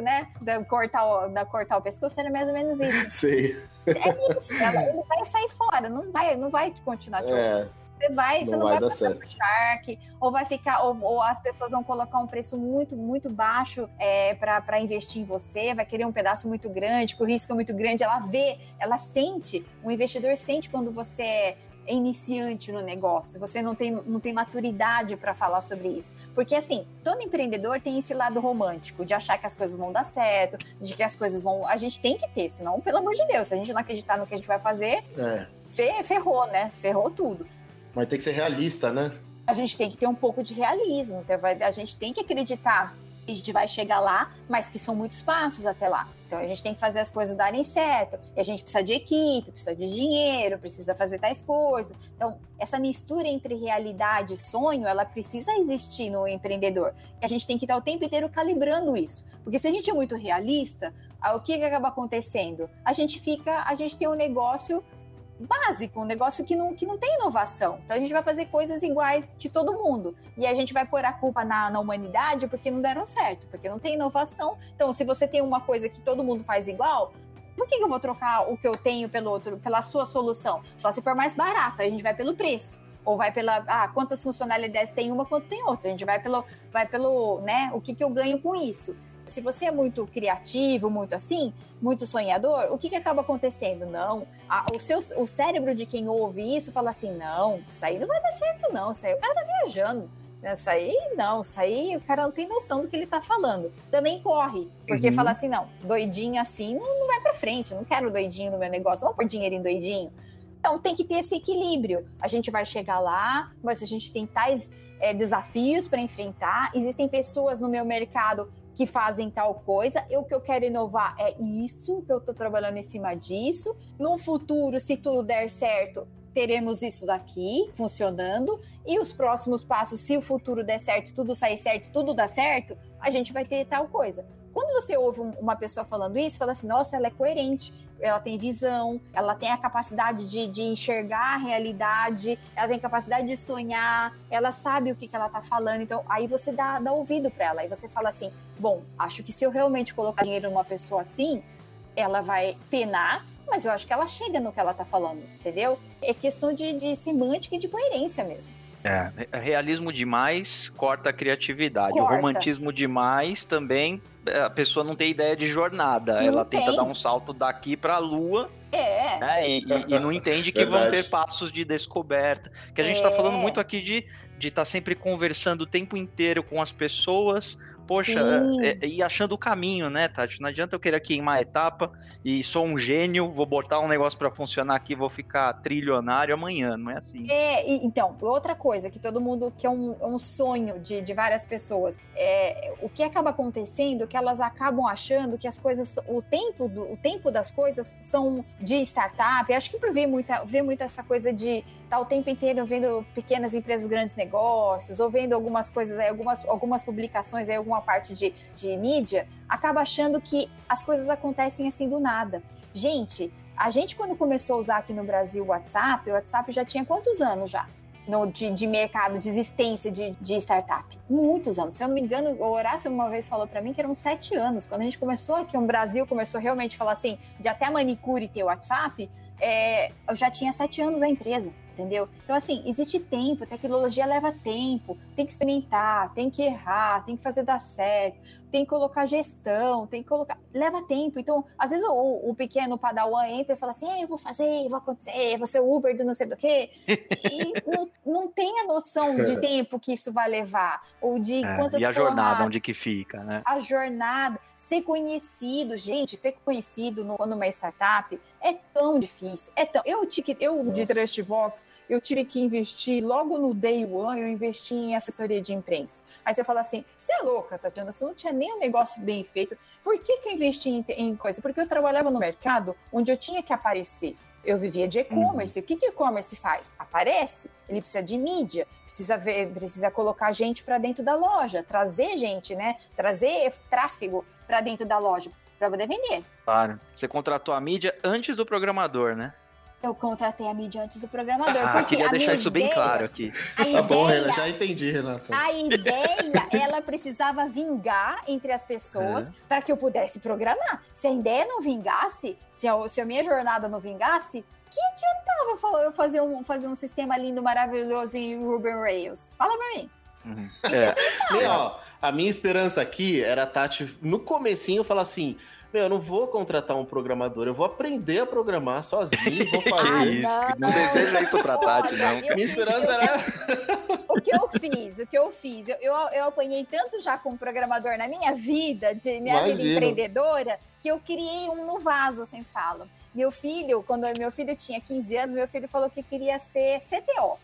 né? Da cortar o, da cortar o pescoço, era mais ou menos isso. Sim. É isso. Ela, vai sair fora, não vai, não vai continuar te é. Você vai, não você não vai, vai passar certo. Shark, ou vai ficar, ou, ou, as pessoas vão colocar um preço muito, muito baixo é, para investir em você, vai querer um pedaço muito grande, que o risco é muito grande. Ela vê, ela sente, o investidor sente quando você é iniciante no negócio, você não tem, não tem maturidade para falar sobre isso. Porque, assim, todo empreendedor tem esse lado romântico, de achar que as coisas vão dar certo, de que as coisas vão. A gente tem que ter, senão, pelo amor de Deus, se a gente não acreditar no que a gente vai fazer, é. ferrou, né? Ferrou tudo. Mas tem que ser realista, né? A gente tem que ter um pouco de realismo. Então a gente tem que acreditar que a gente vai chegar lá, mas que são muitos passos até lá. Então a gente tem que fazer as coisas darem certo. E a gente precisa de equipe, precisa de dinheiro, precisa fazer tais coisas. Então, essa mistura entre realidade e sonho, ela precisa existir no empreendedor. E a gente tem que estar o tempo inteiro calibrando isso. Porque se a gente é muito realista, o que, que acaba acontecendo? A gente fica, a gente tem um negócio básico, um negócio que não, que não tem inovação. Então a gente vai fazer coisas iguais de todo mundo. E a gente vai pôr a culpa na, na humanidade porque não deram certo, porque não tem inovação. Então, se você tem uma coisa que todo mundo faz igual, por que, eu vou trocar o que eu tenho pelo outro, pela sua solução? Só se for mais barata, a gente vai pelo preço. Ou vai pela, ah, quantas funcionalidades tem uma, quantas tem outra. A gente vai pelo, vai pelo, né, o que, que eu ganho com isso se você é muito criativo, muito assim, muito sonhador, o que, que acaba acontecendo? Não, a, o, seu, o cérebro de quem ouve isso fala assim: não, isso aí não vai dar certo, não. Isso aí o cara tá viajando. Isso aí não, isso aí o cara não tem noção do que ele tá falando. Também corre, porque uhum. fala assim: não, doidinho assim não, não vai pra frente, não quero doidinho no meu negócio, vamos pôr dinheiro em doidinho. Então tem que ter esse equilíbrio. A gente vai chegar lá, mas a gente tem tais é, desafios para enfrentar. Existem pessoas no meu mercado que fazem tal coisa. Eu que eu quero inovar é isso, que eu estou trabalhando em cima disso. No futuro, se tudo der certo, teremos isso daqui funcionando. E os próximos passos, se o futuro der certo, tudo sair certo, tudo dá certo, a gente vai ter tal coisa. Quando você ouve uma pessoa falando isso, fala assim: nossa, ela é coerente, ela tem visão, ela tem a capacidade de, de enxergar a realidade, ela tem capacidade de sonhar, ela sabe o que, que ela tá falando. Então, aí você dá, dá ouvido para ela. Aí você fala assim: bom, acho que se eu realmente colocar dinheiro numa pessoa assim, ela vai penar, mas eu acho que ela chega no que ela tá falando, entendeu? É questão de, de semântica e de coerência mesmo. É, realismo demais corta a criatividade. Corta. O romantismo demais também, é, a pessoa não tem ideia de jornada. Não Ela tem. tenta dar um salto daqui para a lua. É. Né, e, e, não entende que vão ter passos de descoberta. Que a gente está falando é. muito aqui de de estar tá sempre conversando o tempo inteiro com as pessoas, poxa, é, é, e achando o caminho, né, Tati? Não adianta eu querer queimar a etapa e sou um gênio, vou botar um negócio para funcionar aqui, vou ficar trilionário amanhã, não é assim. É, e, então, outra coisa que todo mundo, que é um, é um sonho de, de várias pessoas, é, o que acaba acontecendo é que elas acabam achando que as coisas, o tempo, do, o tempo das coisas são de startup, acho que ver muita, ver muito essa coisa de estar tá o tempo inteiro vendo pequenas empresas, grandes negócios, ou vendo algumas coisas, algumas, algumas publicações, alguma uma parte de, de mídia, acaba achando que as coisas acontecem assim do nada. Gente, a gente quando começou a usar aqui no Brasil o WhatsApp, o WhatsApp já tinha quantos anos já? No, de, de mercado, de existência de, de startup. Muitos anos. Se eu não me engano, o Horácio uma vez falou para mim que eram sete anos. Quando a gente começou aqui, o Brasil começou realmente a falar assim, de até manicure ter WhatsApp, é, eu já tinha sete anos a empresa entendeu? Então, assim, existe tempo, tecnologia leva tempo, tem que experimentar, tem que errar, tem que fazer dar certo, tem que colocar gestão, tem que colocar. Leva tempo. Então, às vezes o, o pequeno padawan entra e fala assim: eu vou fazer, vou acontecer, vou ser Uber do não sei do quê. E não, não tem a noção de tempo que isso vai levar. Ou de é, quantas E a jornada, onde que fica, né? A jornada, ser conhecido, gente, ser conhecido no, numa startup é tão difícil. É tão. Eu, tive, eu de Trustbox, eu tive que investir logo no day one, eu investi em assessoria de imprensa. Aí você fala assim: você é louca, Tatiana, você não tinha nem um negócio bem feito. Por que, que eu investi em, em coisa? Porque eu trabalhava no mercado onde eu tinha que aparecer. Eu vivia de e-commerce. Uhum. O que, que e-commerce faz? Aparece. Ele precisa de mídia, precisa ver, precisa colocar gente para dentro da loja, trazer gente, né? Trazer tráfego para dentro da loja para poder vender. Claro. Você contratou a mídia antes do programador, né? Eu contratei a mídia antes do programador. Ah, queria deixar isso ideia, bem claro aqui. Tá ideia, bom, Renan, já entendi, Renata. A ideia, ela precisava vingar entre as pessoas é. para que eu pudesse programar. Se a ideia não vingasse, se a, se a minha jornada não vingasse, que adiantava eu fazer um, fazer um sistema lindo, maravilhoso em Ruby Rails? Fala pra mim. Uhum. É. Meu, a minha esperança aqui era a Tati, no comecinho, falar assim meu, eu não vou contratar um programador, eu vou aprender a programar sozinho, vou fazer ah, isso. Não, não deseja isso pra Tati, não. Minha esperança era. O que eu fiz, o que eu fiz, eu, eu, eu apanhei tanto já como programador na minha vida, de minha Imagino. vida empreendedora, que eu criei um no vaso, eu sempre falo. Meu filho, quando meu filho tinha 15 anos, meu filho falou que queria ser CTO.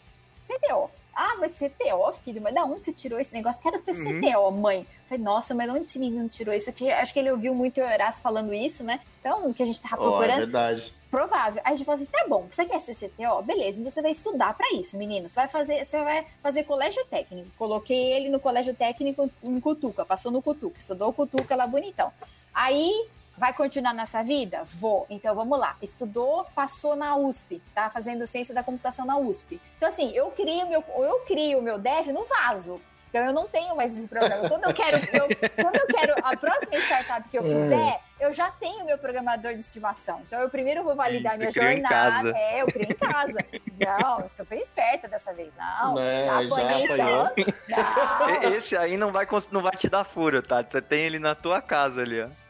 CTO. Ah, mas CTO, filho, mas da onde você tirou esse negócio? Quero ser uhum. CTO, mãe. Falei, nossa, mas de onde esse menino tirou isso aqui? Acho que ele ouviu muito o Horácio falando isso, né? Então, o que a gente tava procurando. Oh, é verdade. Provável. Aí a gente falou assim: tá bom, você quer ser CTO? Beleza, então você vai estudar para isso, menino. Você vai fazer, você vai fazer colégio técnico. Coloquei ele no colégio técnico em Cutuca, passou no Cutuca, estudou Cutuca lá bonitão. Aí Vai continuar nessa vida? Vou. Então vamos lá. Estudou, passou na USP, tá fazendo ciência da computação na USP. Então assim, eu crio meu eu crio o meu dev no vaso. Então eu não tenho mais esse programa. Quando eu quero, eu, quando eu quero a próxima startup que eu é. fizer, eu já tenho meu programador de estimação. Então eu primeiro vou validar minha jornada. É, eu crio em casa. Não, eu sou bem esperta dessa vez. Não, é, já apanhei tanto. Esse aí não vai, não vai te dar furo, tá? Você tem ele na tua casa ali, ó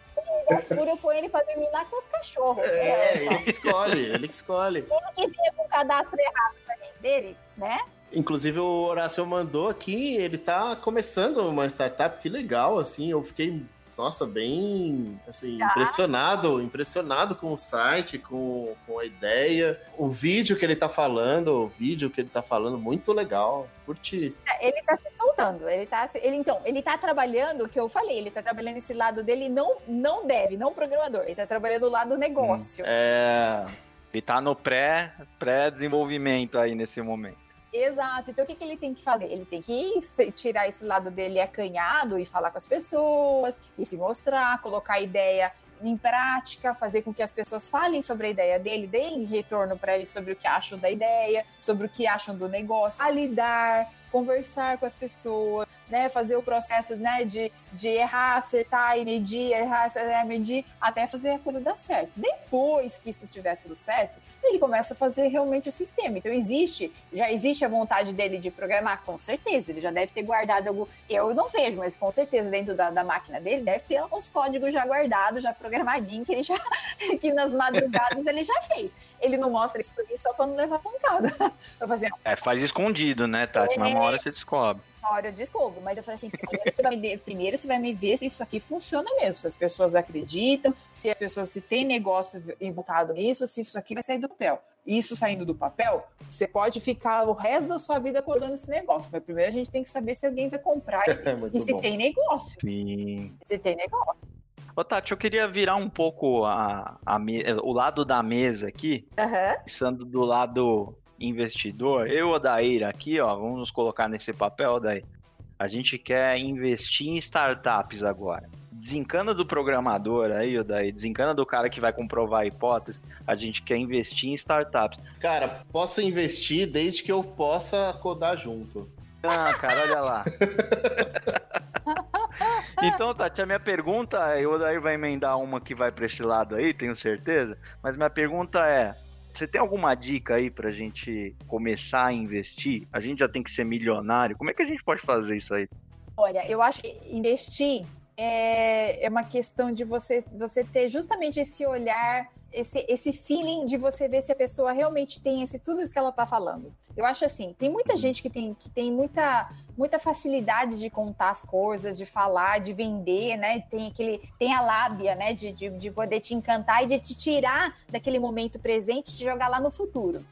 o furo põe ele pra dormir lá com os cachorros. É, é ele que escolhe, ele que escolhe. Ele que veio com o cadastro errado também dele, né? Inclusive o Horácio mandou aqui, ele tá começando uma startup, que legal, assim, eu fiquei nossa, bem, assim, tá. impressionado, impressionado com o site, com, com a ideia. O vídeo que ele tá falando, o vídeo que ele tá falando, muito legal. Curti. É, ele tá se soltando, ele tá, ele, então, ele tá trabalhando, o que eu falei, ele tá trabalhando esse lado dele, não, não deve, não programador, ele tá trabalhando o lado negócio. Hum, é... Ele tá no pré, pré-desenvolvimento aí nesse momento. Exato. Então, o que, que ele tem que fazer? Ele tem que tirar esse lado dele acanhado e falar com as pessoas, e se mostrar, colocar a ideia em prática, fazer com que as pessoas falem sobre a ideia dele, deem retorno para ele sobre o que acham da ideia, sobre o que acham do negócio, validar, conversar com as pessoas, né, fazer o processo né, de, de errar, acertar e medir, errar, acertar, medir, até fazer a coisa dar certo. Depois que isso estiver tudo certo, ele começa a fazer realmente o sistema. Então existe, já existe a vontade dele de programar, com certeza. Ele já deve ter guardado algum. Eu não vejo, mas com certeza dentro da, da máquina dele deve ter os códigos já guardados, já programadinho, que ele já. que nas madrugadas ele já fez. Ele não mostra isso pra mim só pra não levar pancada. Eu fazia, é, faz escondido, né, Tati? Mas uma hora você descobre hora eu descubro, mas eu falei assim, primeiro você, vai me, primeiro você vai me ver se isso aqui funciona mesmo, se as pessoas acreditam, se as pessoas se tem negócio voltado nisso, se isso aqui vai sair do papel. Isso saindo do papel, você pode ficar o resto da sua vida colando esse negócio. Mas primeiro a gente tem que saber se alguém vai comprar isso, e se bom. tem negócio. Sim. Se tem negócio. Ô, Tati, eu queria virar um pouco a, a o lado da mesa aqui, uhum. pensando do lado investidor, eu, Odair, aqui, ó, vamos nos colocar nesse papel, Odair. A gente quer investir em startups agora. Desencana do programador aí, Odair, desencana do cara que vai comprovar a hipótese. A gente quer investir em startups. Cara, posso investir desde que eu possa codar junto. Ah, cara, olha lá. então, Tati, a minha pergunta, o Odair vai emendar uma que vai para esse lado aí, tenho certeza. Mas minha pergunta é: você tem alguma dica aí pra gente começar a investir? A gente já tem que ser milionário. Como é que a gente pode fazer isso aí? Olha, eu acho que investir é, é uma questão de você, você ter justamente esse olhar esse, esse feeling de você ver se a pessoa realmente tem esse tudo isso que ela está falando. Eu acho assim, tem muita gente que tem, que tem muita, muita facilidade de contar as coisas, de falar, de vender, né? Tem aquele, tem a lábia, né? De, de, de poder te encantar e de te tirar daquele momento presente e te jogar lá no futuro.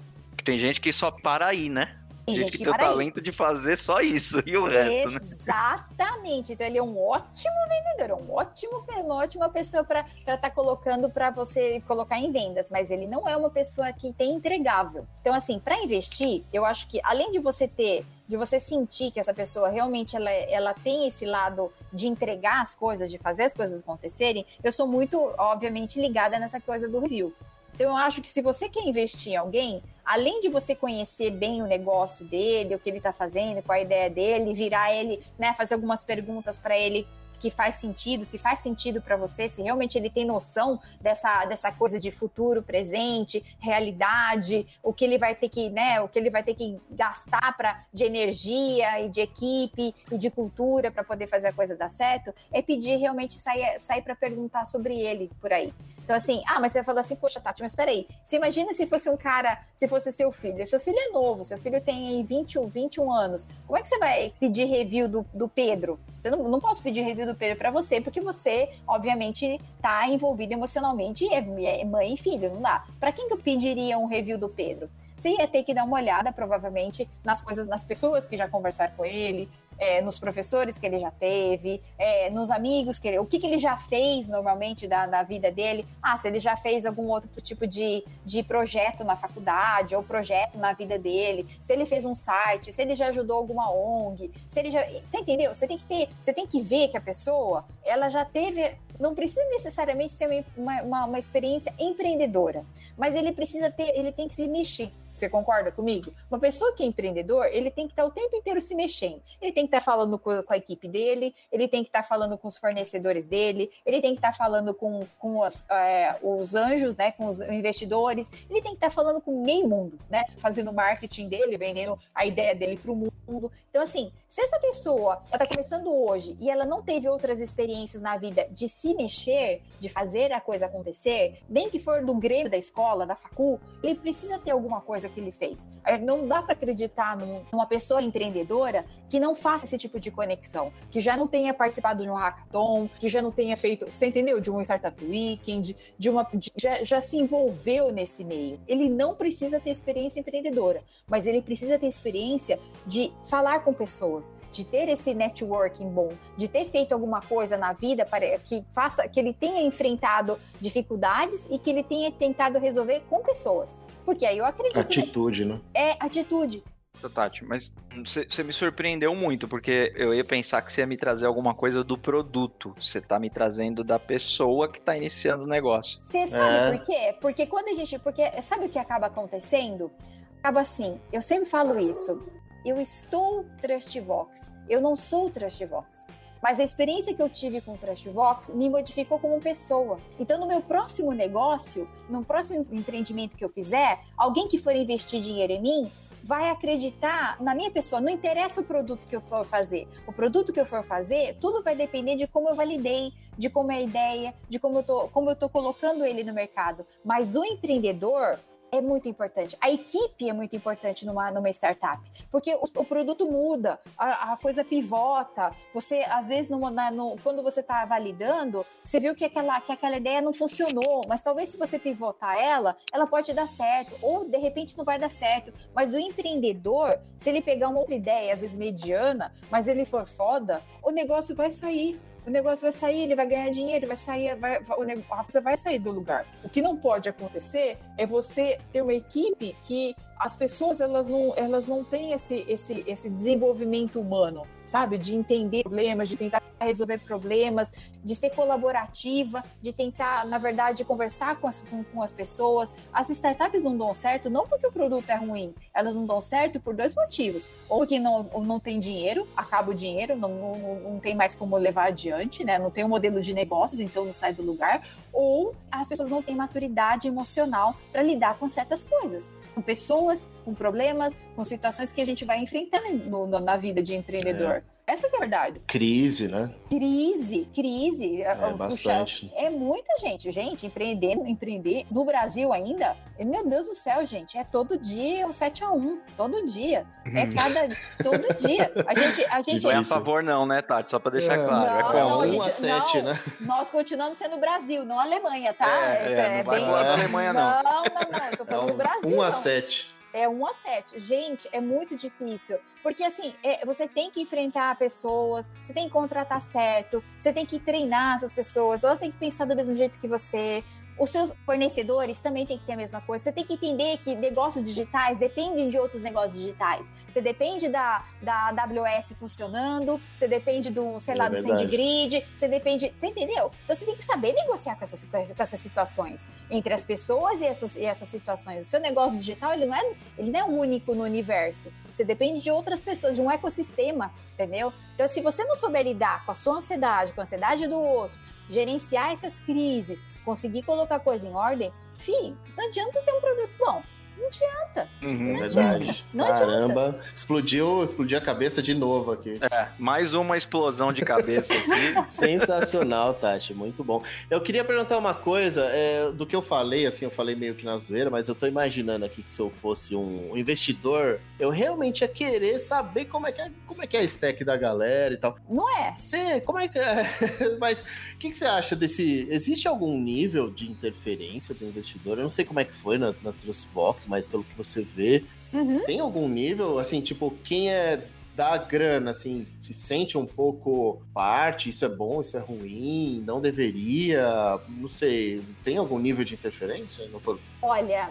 Tem gente que só para aí, né? Tem gente, que tem o talento de fazer só isso e o resto, né? Exatamente. Então ele é um ótimo vendedor, um ótimo, uma ótima pessoa para estar tá colocando para você colocar em vendas, mas ele não é uma pessoa que tem entregável. Então assim, para investir, eu acho que além de você ter de você sentir que essa pessoa realmente ela, ela tem esse lado de entregar as coisas, de fazer as coisas acontecerem, eu sou muito, obviamente, ligada nessa coisa do review. Então, eu acho que se você quer investir em alguém, além de você conhecer bem o negócio dele, o que ele está fazendo, qual a ideia dele, virar ele, né, fazer algumas perguntas para ele que faz sentido, se faz sentido para você, se realmente ele tem noção dessa, dessa coisa de futuro, presente, realidade, o que ele vai ter que, né, o que ele vai ter que gastar para de energia e de equipe e de cultura para poder fazer a coisa dar certo, é pedir realmente sair, sair para perguntar sobre ele por aí. Então, assim, ah, mas você vai falar assim, poxa, Tati, mas peraí, você imagina se fosse um cara, se fosse seu filho, seu filho é novo, seu filho tem 21, 21 anos, como é que você vai pedir review do, do Pedro? Você não, não posso pedir review do Pedro para você, porque você, obviamente, tá envolvido emocionalmente, é, é mãe e filho, não dá. Para quem que eu pediria um review do Pedro? Você ia ter que dar uma olhada, provavelmente, nas coisas, nas pessoas que já conversaram com ele, é, nos professores que ele já teve, é, nos amigos que ele, o que, que ele já fez normalmente da, da vida dele. Ah, se ele já fez algum outro tipo de, de projeto na faculdade ou projeto na vida dele, se ele fez um site, se ele já ajudou alguma ONG, se ele já. Você entendeu? Você tem que ter, você tem que ver que a pessoa ela já teve. Não precisa necessariamente ser uma, uma, uma experiência empreendedora, mas ele precisa ter, ele tem que se mexer. Você concorda comigo? Uma pessoa que é empreendedor, ele tem que estar o tempo inteiro se mexendo. Ele tem que estar falando com, a equipe dele, ele tem que estar falando com os fornecedores dele, ele tem que estar falando com, com as, é, os anjos, né, com os investidores, ele tem que estar falando com meio mundo, né, fazendo marketing dele, vendendo a ideia dele para o mundo. Então, assim, se essa pessoa está começando hoje e ela não teve outras experiências na vida de se mexer, de fazer a coisa acontecer, nem que for do grêmio da escola, da facul, ele precisa ter alguma coisa coisa que ele fez. Não dá para acreditar numa pessoa empreendedora que não faça esse tipo de conexão, que já não tenha participado de um hackathon, que já não tenha feito, você entendeu? De um startup weekend, de uma, de, já, já se envolveu nesse meio. Ele não precisa ter experiência empreendedora, mas ele precisa ter experiência de falar com pessoas, de ter esse networking bom, de ter feito alguma coisa na vida para que faça que ele tenha enfrentado dificuldades e que ele tenha tentado resolver com pessoas. Porque aí eu acredito. Atitude, né? É atitude. Tati, mas você me surpreendeu muito, porque eu ia pensar que você ia me trazer alguma coisa do produto. Você tá me trazendo da pessoa que tá iniciando o negócio. Você sabe é. por quê? Porque quando a gente. Porque sabe o que acaba acontecendo? Acaba assim, eu sempre falo isso. Eu estou Trustvox, eu não sou Trustvox. Mas a experiência que eu tive com o Trashbox me modificou como pessoa. Então, no meu próximo negócio, no próximo empreendimento que eu fizer, alguém que for investir dinheiro em mim vai acreditar na minha pessoa. Não interessa o produto que eu for fazer. O produto que eu for fazer, tudo vai depender de como eu validei, de como é a ideia, de como eu tô, como eu tô colocando ele no mercado. Mas o empreendedor, é muito importante. A equipe é muito importante numa, numa startup, porque o, o produto muda, a, a, coisa pivota. Você, às vezes, na, no, quando você está validando, você viu que aquela, que aquela ideia não funcionou, mas talvez se você pivotar ela, ela pode dar certo, ou de repente não vai dar certo. Mas o empreendedor, se ele pegar uma outra ideia, às vezes mediana, mas ele for foda, o negócio vai sair o negócio vai sair, ele vai ganhar dinheiro, vai sair, vai, o negócio, a vai sair do lugar. O que não pode acontecer é você ter uma equipe que as pessoas elas não, elas não têm esse, esse, esse desenvolvimento humano, sabe? De entender problemas, de tentar resolver problemas, de ser colaborativa, de tentar, na verdade, conversar com as, com, com, as pessoas. As startups não dão certo não porque o produto é ruim, elas não dão certo por dois motivos. Ou porque não, não tem dinheiro, acaba o dinheiro, não, não, não tem mais como levar adiante, né? Não tem um modelo de negócios, então não sai do lugar. Ou as pessoas não têm maturidade emocional para lidar com certas coisas com pessoas, com problemas, com situações que a gente vai enfrentando no, no, na vida de empreendedor. É. Essa é a verdade. Crise, né? Crise, crise. É, Puxa, bastante. É muita gente. Gente, empreender, empreender no Brasil ainda, meu Deus do céu, gente, é todo dia um 7 a 1 todo dia. É uhum. cada todo dia. A gente a gente não é a favor não, né, Tati? Só para deixar é, claro. Não, é 1 um a 7, não, né? Nós continuamos sendo Brasil, não a Alemanha, tá? É, é, é não vai bem... falar da Alemanha não. Não, não, não, eu tô falando é um, do Brasil. 1 a 7. É 1 a 7. Gente, é muito difícil. Porque, assim, é, você tem que enfrentar pessoas, você tem que contratar certo, você tem que treinar essas pessoas, elas têm que pensar do mesmo jeito que você, os seus fornecedores também têm que ter a mesma coisa. Você tem que entender que negócios digitais dependem de outros negócios digitais. Você depende da, da AWS funcionando, você depende do, sei lá, é do SendGrid, você depende. Você entendeu? Então você tem que saber negociar com essas, com essas situações entre as pessoas e essas, e essas situações. O seu negócio digital ele não, é, ele não é único no universo. Você depende de outras pessoas, de um ecossistema, entendeu? Então, se você não souber lidar com a sua ansiedade, com a ansiedade do outro, gerenciar essas crises, conseguir colocar coisa em ordem, fim, não adianta ter um produto bom. Não adianta. Uhum, não verdade. Adianta. Não Caramba, adianta. explodiu, explodiu a cabeça de novo aqui. É, mais uma explosão de cabeça aqui. Sensacional, Tati, muito bom. Eu queria perguntar uma coisa, é, do que eu falei, assim, eu falei meio que na zoeira, mas eu tô imaginando aqui que se eu fosse um investidor, eu realmente ia querer saber como é que é, como é, que é a stack da galera e tal. Não é? Você, como é que é? mas o que, que, você acha desse... Existe algum nível de interferência do investidor? Eu não sei como é que foi na, na Transfox, mas pelo que você vê, uhum. tem algum nível, assim, tipo, quem é da grana, assim, se sente um pouco parte, isso é bom, isso é ruim, não deveria, não sei, tem algum nível de interferência? Não foi? Olha,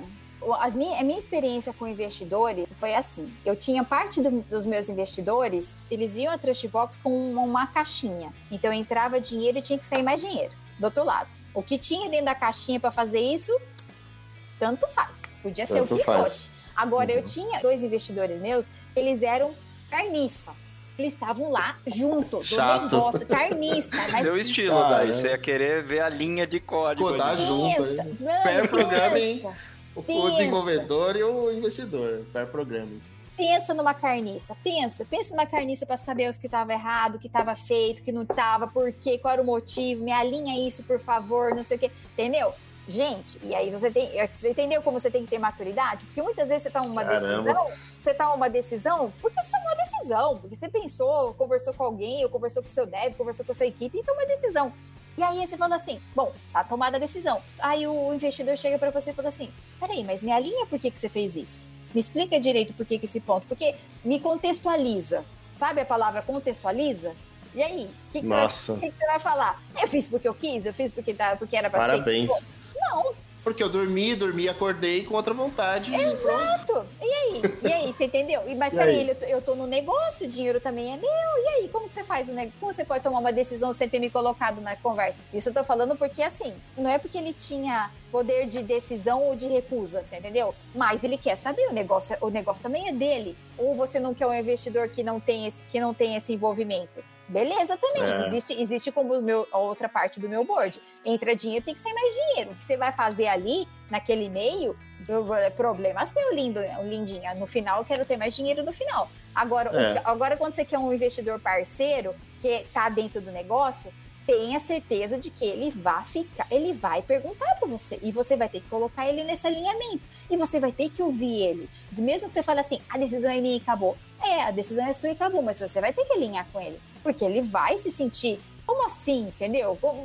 as minha, a minha experiência com investidores foi assim: eu tinha parte do, dos meus investidores, eles iam a Trustbox com uma, uma, caixinha. Então entrava dinheiro e tinha que sair mais dinheiro do outro lado. O que tinha dentro da caixinha para fazer isso, tanto faz. Podia ser Tanto o que faz. fosse. Agora, uhum. eu tinha dois investidores meus, eles eram carniça. Eles estavam lá junto Chato. do negócio, carniça. Mas... Meu estilo, Cara, daí. Você ia querer ver a linha de código. Codar junto. Pair programming, o, o desenvolvedor e o investidor. Pair programming pensa numa carniça, pensa, pensa numa carniça para saber os que estava errado, o que estava feito, o que não estava, por quê, qual era o motivo, me alinha isso, por favor, não sei o quê, entendeu? Gente, e aí você tem. Você entendeu como você tem que ter maturidade? Porque muitas vezes você toma uma Caramba. decisão, você toma uma decisão porque você tomou uma decisão, porque você pensou, conversou com alguém, ou conversou com o seu dev, conversou com a sua equipe e tomou uma decisão. E aí você fala assim, bom, tá tomada a decisão. Aí o investidor chega para você e fala assim: peraí, mas me alinha por que, que você fez isso? Me explica direito por que, que esse ponto. Porque me contextualiza. Sabe a palavra contextualiza? E aí, o que, que, Você, que, que, você vai falar? Eu fiz porque eu quis, eu fiz porque, tá, porque era pra Parabéns. Não, porque eu dormi, dormi, acordei com outra vontade. Exato. E, e aí? E aí, você entendeu? E, mas peraí, eu, eu tô no negócio, o dinheiro também é meu. E aí, como que você faz o negócio? Como você pode tomar uma decisão sem ter me colocado na conversa? Isso eu tô falando porque, assim, não é porque ele tinha poder de decisão ou de recusa, você entendeu? Mas ele quer saber, o negócio, o negócio também é dele. Ou você não quer um investidor que não tem esse, que não tem esse envolvimento? Beleza também. É. Existe, existe como meu, outra parte do meu board. Entra dinheiro, tem que ser mais dinheiro. O que você vai fazer ali, naquele meio, problema seu, lindo, lindinha. No final, eu quero ter mais dinheiro no final. Agora, é. agora quando você quer um investidor parceiro que está dentro do negócio, tenha certeza de que ele vai ficar, ele vai perguntar para você e você vai ter que colocar ele nesse alinhamento e você vai ter que ouvir ele. Mesmo que você fale assim, a decisão é minha e acabou. É, a decisão é sua e acabou, mas você vai ter que alinhar com ele. Porque ele vai se sentir, como assim, entendeu? Como...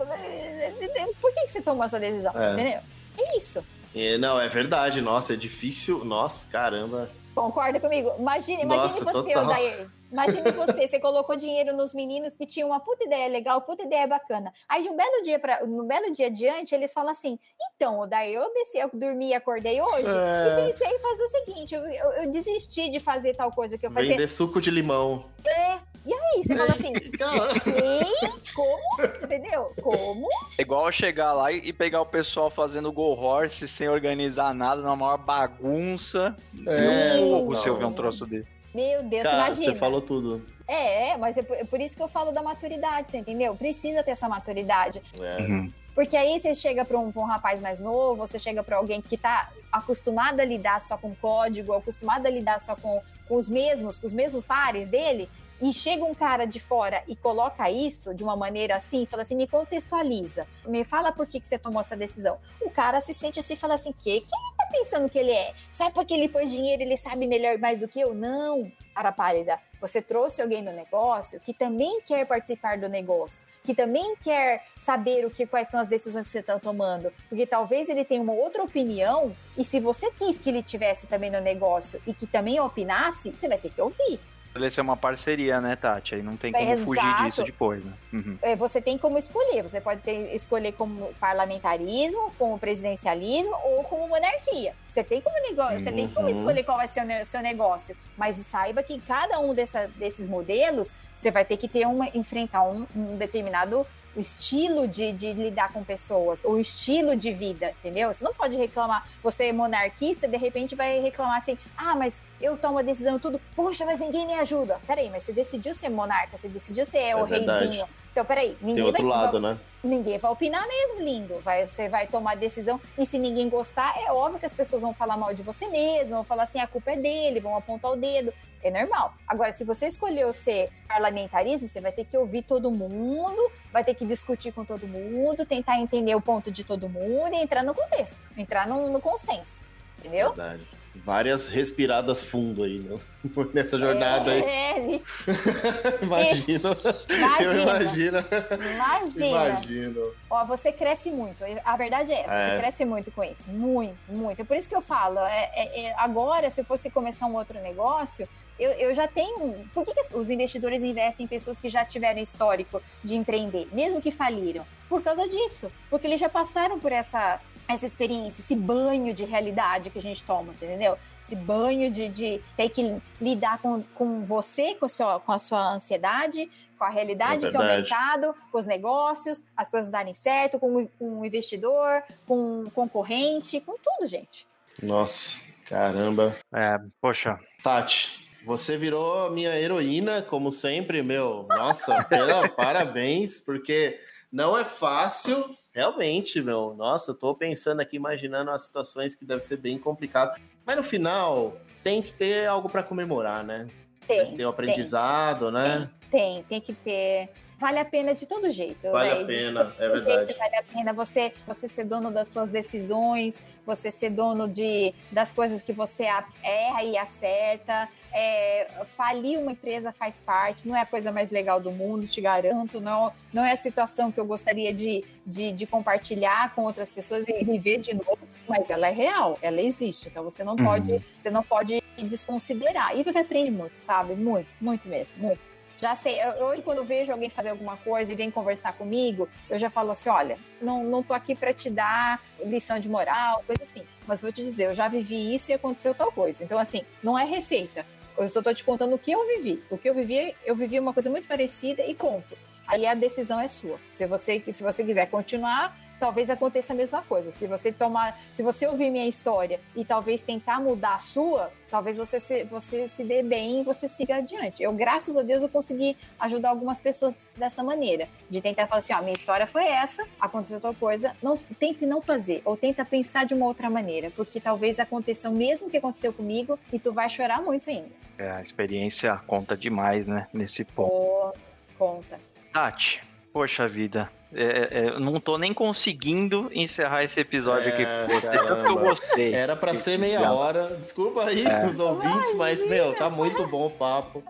Por que, que você tomou essa decisão, é. entendeu? É isso. É, não, é verdade, nossa, é difícil, nossa, caramba. Concorda comigo? Imagine, imagine nossa, você, total. Odair. Imagine você, você colocou dinheiro nos meninos que tinham uma puta ideia legal, puta ideia bacana. Aí de um belo dia para um belo dia adiante, eles falam assim: "Então, daí eu desci, eu dormi e acordei hoje é... e pensei em fazer o seguinte, eu, eu, eu, desisti de fazer tal coisa que eu fazia. Vender suco de limão. É. E aí, você fala assim, Ei, como? Entendeu? Como? É igual chegar lá e pegar o pessoal fazendo go horse sem organizar nada, na maior bagunça. É, Meu, você ouvir um troço dele. Meu Deus, Cara, imagina. Você falou tudo. É, mas é por, é por, isso que eu falo da maturidade, você entendeu? Precisa ter essa maturidade. É. Uhum. Porque aí você chega para um, um, rapaz mais novo, você chega para alguém que está acostumado a lidar só com código, acostumado a lidar só com, com os mesmos, com os mesmos pares dele, e chega um cara de fora e coloca isso de uma maneira assim, fala assim, me contextualiza, me fala por que, que você tomou essa decisão. O cara se sente assim, fala assim, que? Quem ele tá pensando que ele é? Só porque ele pôs dinheiro, ele sabe melhor mais do que eu? Não, cara pálida. Você trouxe alguém do negócio que também quer participar do negócio, que também quer saber o que quais são as decisões que você está tomando, porque talvez ele tenha uma outra opinião e se você quis que ele tivesse também no negócio e que também opinasse, você vai ter que ouvir estabelecer uma parceria, né, Tati? Aí não tem como Exato. fugir disso depois, né? Uhum. É, você tem como escolher. Você pode ter, escolher como parlamentarismo, como presidencialismo ou como monarquia. Você tem como negócio, uhum. você tem como uhum. escolher qual vai ser o seu negócio. Mas saiba que cada um dessa, desses modelos, você vai ter que ter uma, enfrentar um, um determinado estilo de, de lidar com pessoas, o estilo de vida, entendeu? Você não pode reclamar, você é monarquista, de repente vai reclamar assim, ah, mas eu tomo a decisão tudo, poxa, mas ninguém me ajuda. Peraí, mas você decidiu ser monarca, você decidiu ser é o verdade. reizinho. Então, peraí, ninguém Tem outro vai, lado, né? Ninguém vai opinar mesmo, lindo. Vai, você vai tomar decisão, e se ninguém gostar, é óbvio que as pessoas vão falar mal de você mesmo, vão falar assim, a culpa é dele, vão apontar o dedo. É normal. Agora, se você escolheu ser parlamentarismo, você vai ter que ouvir todo mundo, vai ter que discutir com todo mundo, tentar entender o ponto de todo mundo e entrar no contexto, entrar no, no consenso. Entendeu? Verdade várias respiradas fundo aí, né? Nessa jornada é, aí. É, imagina. imagina. Eu imagino. Imagina. Imagino. Ó, você cresce muito. A verdade é é. você cresce muito com isso. Muito, muito. É por isso que eu falo, é, é, é agora, se eu fosse começar um outro negócio, eu, eu, já tenho. Por que, que, os investidores investem em pessoas que já tiveram histórico de empreender, mesmo que faliram? Por causa disso. Porque eles já passaram por essa essa experiência, esse banho de realidade que a gente toma, entendeu? Esse banho de, de ter que lidar com, com você, com a, sua, com a sua ansiedade, com a realidade é que é o mercado, com os negócios, as coisas darem certo, com, com o investidor, com o concorrente, com tudo, gente. Nossa, caramba. É, poxa. Tati, você virou a minha heroína, como sempre, meu. Nossa, pela, parabéns, porque não é fácil Realmente, meu. Nossa, eu tô pensando aqui, imaginando as situações que deve ser bem complicado. Mas no final, tem que ter algo para comemorar, né? Tem. Tem o aprendizado, tem, né? Tem, tem que ter vale a pena de todo jeito. Vale né? a pena, é verdade. vale a pena você, você ser dono das suas decisões, você ser dono de, das coisas que você erra e acerta. É, falir uma empresa faz parte, não é a coisa mais legal do mundo, te garanto. Não, não é a situação que eu gostaria de, de, de compartilhar com outras pessoas e viver de novo, mas ela é real, ela existe. Então você não uhum. pode, você não pode desconsiderar. E você aprende muito, sabe? Muito, muito mesmo, muito. Já sei, hoje quando eu vejo alguém fazer alguma coisa e vem conversar comigo, eu já falo assim, olha, não, não tô aqui para te dar lição de moral, coisa assim. Mas vou te dizer, eu já vivi isso e aconteceu tal coisa. Então, assim, não é receita. Eu só tô te contando o que eu vivi. O que eu vivi, eu vivi uma coisa muito parecida e conto. Aí a decisão é sua. Se você, se você quiser continuar, talvez aconteça a mesma coisa. Se você tomar, se você ouvir minha história e talvez tentar mudar a sua, talvez você se, você se dê bem e você siga adiante. Eu, graças a Deus, eu consegui ajudar algumas pessoas dessa maneira, de tentar falar assim, ó, minha história foi essa, aconteceu outra coisa, não tente não fazer ou tenta pensar de uma outra maneira, porque talvez aconteça o mesmo que aconteceu comigo e tu vai chorar muito ainda. É, a experiência conta demais, né, nesse ponto. Oh, conta. Tati, poxa vida, é, é, eu não tô nem conseguindo encerrar esse episódio é, aqui com você, tanto que eu gostei. Era para ser meia hora. Desculpa aí é. os ouvintes, mas, meu, tá muito bom o papo.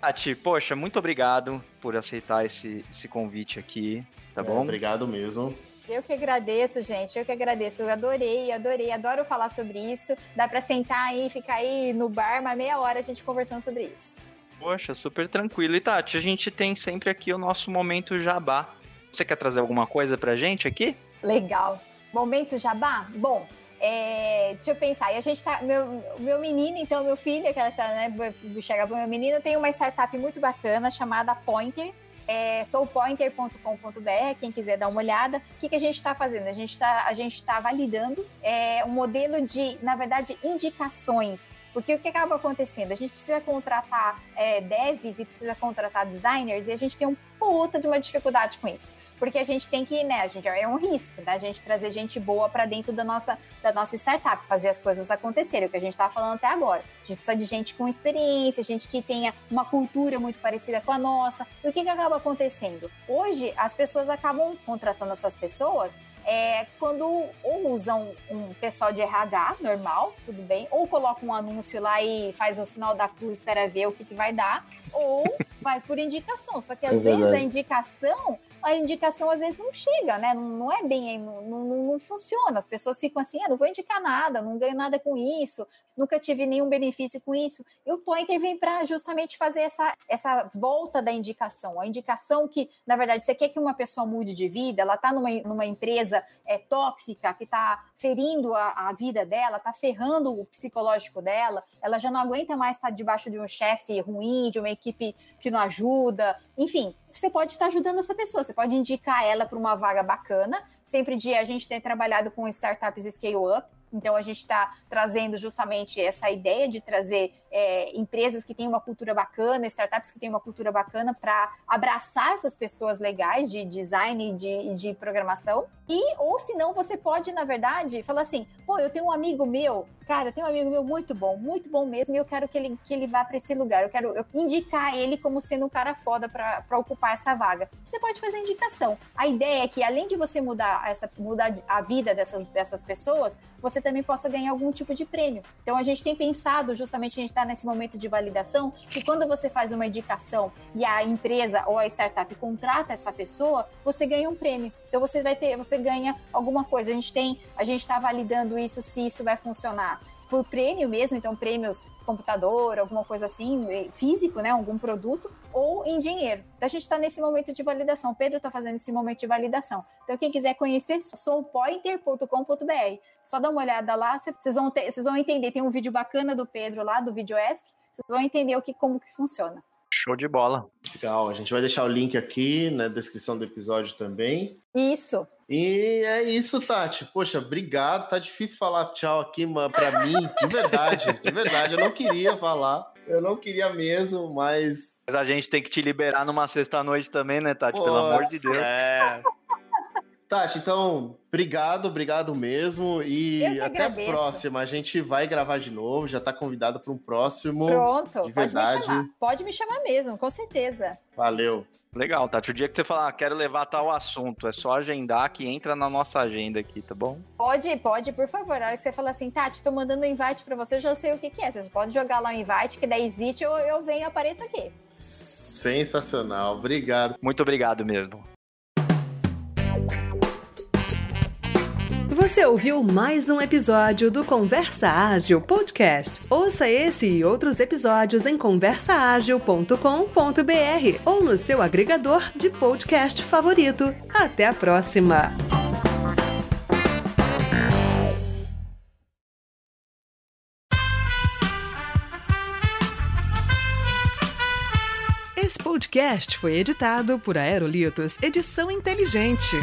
Tati, poxa, muito obrigado por aceitar esse, esse convite aqui, tá é, bom? Obrigado mesmo. Eu que agradeço, gente. Eu que agradeço. Eu adorei, adorei, adoro falar sobre isso. Dá para sentar aí, ficar aí no bar, uma meia hora a gente conversando sobre isso. Poxa, super tranquilo. E Tati, a gente tem sempre aqui o nosso momento jabá. Você quer trazer alguma coisa pra gente aqui? Legal. Momento jabá? Bom, é, deixa eu pensar. E a gente tá. Meu, meu menino, então, meu filho, aquela né? Chega pro meu menino, tem uma startup muito bacana chamada Pointer. É soulpointer.com.br, quem quiser dar uma olhada. O que, que a gente está fazendo? A gente está tá validando é, um modelo de, na verdade, indicações porque o que acaba acontecendo? A gente precisa contratar é, devs e precisa contratar designers e a gente tem um puta de uma dificuldade com isso. Porque a gente tem que, né, a gente é um risco, né? A gente trazer gente boa para dentro da nossa, da nossa startup, fazer as coisas acontecerem, o que a gente estava falando até agora. A gente precisa de gente com experiência, gente que tenha uma cultura muito parecida com a nossa. E o que, que acaba acontecendo? Hoje, as pessoas acabam contratando essas pessoas é, quando ou usam um pessoal de RH normal, tudo bem, ou coloca um anúncio lá e faz o sinal da cruz, espera ver o que, que vai dar, ou faz por indicação. Só que às é vezes a indicação a indicação às vezes não chega, né? Não, não é bem, não, não, não, funciona. As pessoas ficam assim, ah, não vou indicar nada, não ganho nada com isso, nunca tive nenhum benefício com isso. E o Pointer vem para justamente fazer essa, essa volta da indicação. A indicação que, na verdade, você quer que uma pessoa mude de vida, ela está numa, numa empresa é, tóxica, que está ferindo a, a vida dela, está ferrando o psicológico dela, ela já não aguenta mais estar debaixo de um chefe ruim, de uma equipe que não ajuda, enfim, você pode estar ajudando essa pessoa, você pode indicar ela para uma vaga bacana. Sempre de a gente tem trabalhado com startups scale up, então, a gente está trazendo justamente essa ideia de trazer é, empresas que têm uma cultura bacana, startups que têm uma cultura bacana, para abraçar essas pessoas legais de design e de, de programação. E, ou se não, você pode, na verdade, falar assim: pô, eu tenho um amigo meu, cara, eu tenho um amigo meu muito bom, muito bom mesmo, e eu quero que ele, que ele vá para esse lugar, eu quero indicar ele como sendo um cara foda para ocupar essa vaga. Você pode fazer indicação. A ideia é que, além de você mudar, essa, mudar a vida dessas, dessas pessoas, você também possa ganhar algum tipo de prêmio. Então a gente tem pensado, justamente a gente está nesse momento de validação, que quando você faz uma indicação e a empresa ou a startup contrata essa pessoa, você ganha um prêmio. Então você vai ter, você ganha alguma coisa. A gente tem, a gente está validando isso se isso vai funcionar por prêmio mesmo, então prêmios computador, alguma coisa assim, físico, né, algum produto, ou em dinheiro. Então a gente está nesse momento de validação. O Pedro está fazendo esse momento de validação. Então quem quiser conhecer, soupointer.com.br. Só dá uma olhada lá, vocês vão, ter, vocês vão entender. Tem um vídeo bacana do Pedro lá, do VideoEsk, vocês vão entender o que, como que funciona. Show de bola. Legal, a gente vai deixar o link aqui na descrição do episódio também. Isso. E é isso, Tati. Poxa, obrigado. Tá difícil falar tchau aqui para mim, de verdade, de verdade. Eu não queria falar, eu não queria mesmo, mas. Mas a gente tem que te liberar numa sexta-noite também, né, Tati? Pelo amor de Deus. É. Tati, então, obrigado, obrigado mesmo. E até a próxima. A gente vai gravar de novo, já está convidado para um próximo. Pronto, de verdade. pode me chamar. Pode me chamar mesmo, com certeza. Valeu. Legal, Tati. O dia que você falar, ah, quero levar tal assunto, é só agendar que entra na nossa agenda aqui, tá bom? Pode, pode, por favor. Na hora que você falar assim, Tati, tô mandando um invite para você, eu já sei o que, que é. Você pode jogar lá o um invite, que daí existe, eu, eu venho e apareço aqui. Sensacional, obrigado. Muito obrigado mesmo. Você ouviu mais um episódio do Conversa Ágil Podcast. Ouça esse e outros episódios em conversaagil.com.br ou no seu agregador de podcast favorito. Até a próxima! Esse podcast foi editado por Aerolitos Edição Inteligente.